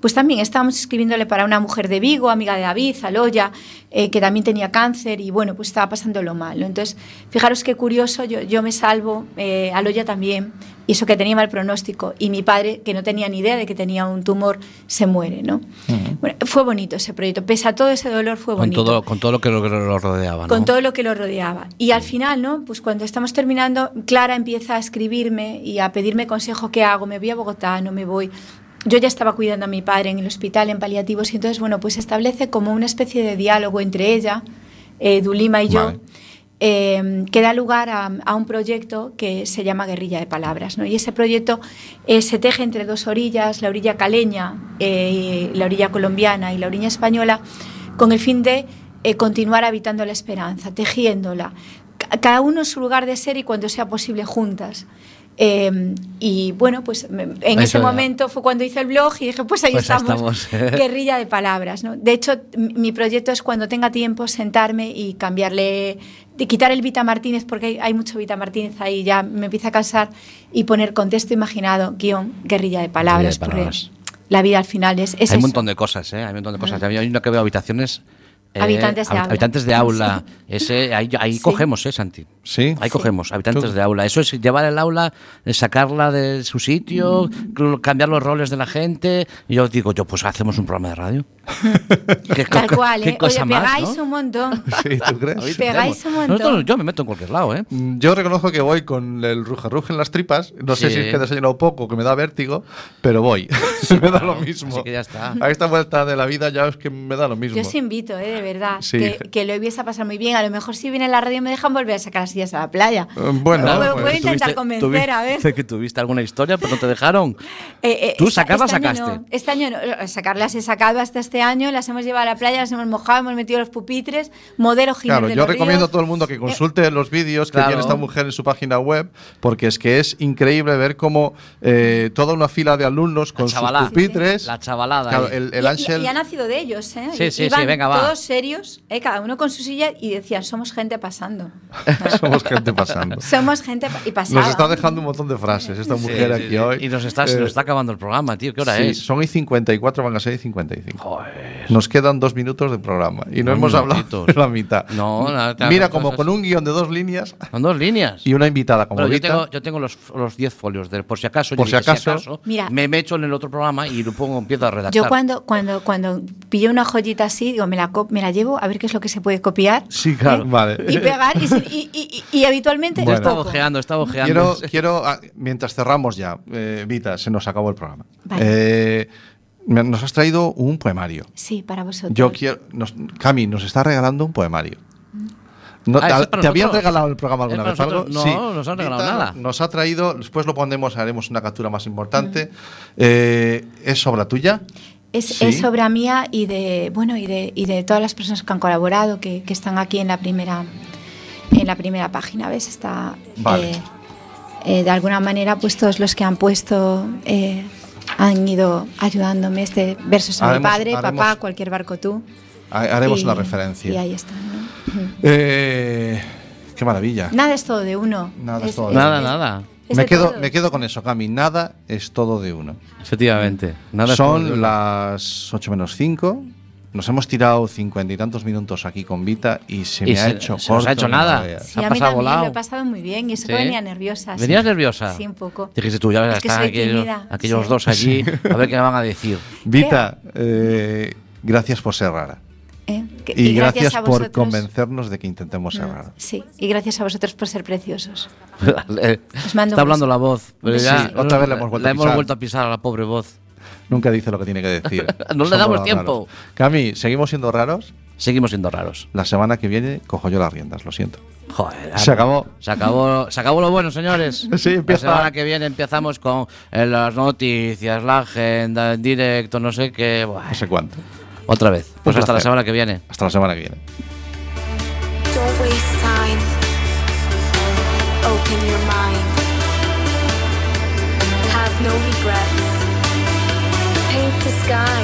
pues también estábamos escribiéndole para una mujer de Vigo, amiga de David, Aloya, eh, que también tenía cáncer y bueno, pues estaba pasándolo mal. Entonces, fijaros qué curioso, yo, yo me salvo, eh, Aloya también, y eso que tenía mal pronóstico, y mi padre, que no tenía ni idea de que tenía un tumor, se muere. ¿no? Bueno, fue bonito ese proyecto, pese a todo ese dolor, fue Con bonito todo, con todo lo que lo, lo rodeaba, ¿no? con todo lo que lo rodeaba. Y al final, ¿no? Pues cuando estamos terminando, Clara empieza a escribirme y a pedirme consejo qué hago, me voy a Bogotá, no me voy. Yo ya estaba cuidando a mi padre en el hospital, en paliativos, y entonces, bueno, pues establece como una especie de diálogo entre ella, eh, Dulima y yo, Vale. eh, que da lugar a, a un proyecto que se llama Guerrilla de Palabras. ¿no? Y ese proyecto eh, se teje entre dos orillas, la orilla caleña, eh, la orilla colombiana y la orilla española, con el fin de continuar habitando la esperanza, tejiéndola, ca- cada uno en su lugar de ser y cuando sea posible juntas. Eh, y bueno, pues me- en ese momento fue cuando hice el blog y dije, pues ahí Pues estamos, estamos. [LAUGHS] guerrilla de palabras. ¿no? De hecho, mi proyecto es cuando tenga tiempo sentarme y cambiarle, de quitar el Vita Martínez, porque hay, hay mucho Vita Martínez ahí, ya me empieza a cansar, y poner contexto imaginado, guion, guerrilla de palabras, Guerrilla de palabras. porque la vida al final es, es hay un montón de cosas, ¿eh? Hay un montón de cosas. Hay una que veo habitaciones. eh, Habitantes de aula. Habitantes de [LAUGHS] aula. Ese, ahí ahí Sí. cogemos, ¿eh, Santi? Sí. Ahí cogemos, habitantes Tú- de aula. Eso es llevar el aula, eh, sacarla de su sitio, cambiar los roles de la gente. Y yo digo, yo, pues hacemos un programa de radio. [LAUGHS] ¿Qué Tal co- cual, qué ¿eh? cosa Oye, más, pegáis ¿no? un montón. [LAUGHS] Sí, ¿tú crees? Pegáis un montón. Nosotros- yo me meto en cualquier lado, ¿eh? Mm, Yo reconozco que voy con el ruge en las tripas. No sé Sí. si es que he desayunado poco que me da vértigo, pero voy. [LAUGHS] me da lo mismo. así que ya está. A esta vuelta de la vida ya es que me da lo mismo. Yo os invito, ¿eh? de verdad, Sí. que, que lo hubiese a pasar muy bien. A lo mejor si viene la radio me dejan volver a sacar las sillas a la playa. Eh, Bueno, Puedo- pues, puedo intentar Tuviste- convencer, tuvi- a ver. Dice que tuviste alguna historia, pero no te dejaron. [LAUGHS] Eh, eh, ¿Tú sacarlas este año sacaste? no, este año no, eh, sacarlas he sacado hasta este año, las hemos llevado a la playa, las hemos mojado, hemos metido los pupitres, modelo Jiménez Claro, de yo los recomiendo a Ríos. todo el mundo que consulte los vídeos que Claro. tiene esta mujer en su página web, porque es que es increíble ver cómo eh, toda una fila de alumnos con sus pupitres. La chavalada. Claro, el, el Y- y- Ángel. Y, ha nacido de ellos, ¿eh? Sí, Y- sí, iban sí, venga, va. Todos serios, ¿eh? cada uno con su silla y decían, somos gente pasando. [LAUGHS] Somos gente pasando. somos gente y pasada. Nos está dejando un montón de frases esta mujer sí, aquí sí. hoy. Y nos está, se Eh, nos está acabando el programa, tío. ¿Qué hora sí, es? Son y 54, van a ser y 55. Nos quedan dos minutos de programa y no hemos hablado de la mitad. No, nada, nada, Mira, como cosas- con un guion de dos líneas Son dos líneas. y una invitada como Pero yo tengo, yo tengo los los 10 folios de por si acaso. yo Por si dije, acaso. Mira. me me echo en el otro programa y lo pongo, empiezo a redactar. Yo cuando, cuando, cuando pillo una joyita así, digo, me la, me la llevo a ver qué es lo que se puede copiar. Sí, claro. ¿eh? Vale. Y pegar, y, se- y- y- y- y habitualmente Bueno. estaba ojeando, estaba ojeando. Quiero, quiero ah, mientras cerramos ya, eh, Vita, se nos acabó el programa. Vale. Eh, nos has traído un poemario. Sí, para vosotros. Yo quiero. Nos, Cami nos está regalando un poemario. No, Ah, ¿Te, te habían regalado el programa alguna vez algo? No, nos han regalado Dita nada. Nos ha traído, después lo pondremos, haremos una captura más importante. Eh, ¿Es obra tuya? Es, Sí. es obra mía y de bueno y de, y de todas las personas que han colaborado, que, que están aquí en la primera en la primera página, ¿ves? Está Vale. eh, eh, de alguna manera, pues todos los que han puesto eh, han ido ayudándome. Este versos a mi Haremos- padre, papá, haremos- cualquier barco tú. Ha- Haremos Y- una referencia. Y ahí están. ¿no? Eh, qué maravilla. Nada es todo de uno. Nada es todo de Nada, es- nada. es Me quedo, me quedo con eso, Cami. Nada es todo de uno. Efectivamente. Nada es todo de Son uno. las 8 menos 5. Nos hemos tirado cincuenta y tantos minutos aquí con Vita y se Y me ha se- hecho se nos corto. ha hecho nada. Sí, ha a mí pasado también volado. lo he pasado muy bien y eso que Sí. venía nerviosa. sí. ¿Venías nerviosa? Sí, un poco. Dijiste tú, ya ves, Es que están aquellos, aquellos sí. dos allí, a ver qué me van a decir. [LAUGHS] Vita, eh, gracias por ser rara. ¿eh? Que- Y, gracias, a por convencernos de que intentemos ser raros. Sí, y gracias a vosotros por ser preciosos. [LAUGHS] Os mando Está hablando la voz. Pero Sí, ya, otra vez le hemos vuelto a pisar. vuelto a pisar a la pobre voz. Nunca dice lo que tiene que decir. [LAUGHS] No le Somos damos tiempo. raros. Cami, ¿seguimos siendo raros? Seguimos siendo raros. La semana que viene cojo yo las riendas, lo siento. Joder. Se acabó. Se acabó, se acabó lo bueno, señores. [LAUGHS] Sí, empieza- La semana que viene empezamos con eh, las noticias, la agenda, en directo, no sé qué. Buah, No sé cuánto. Otra vez. Pues Un hasta la semana que viene. Hasta la semana que viene. Sky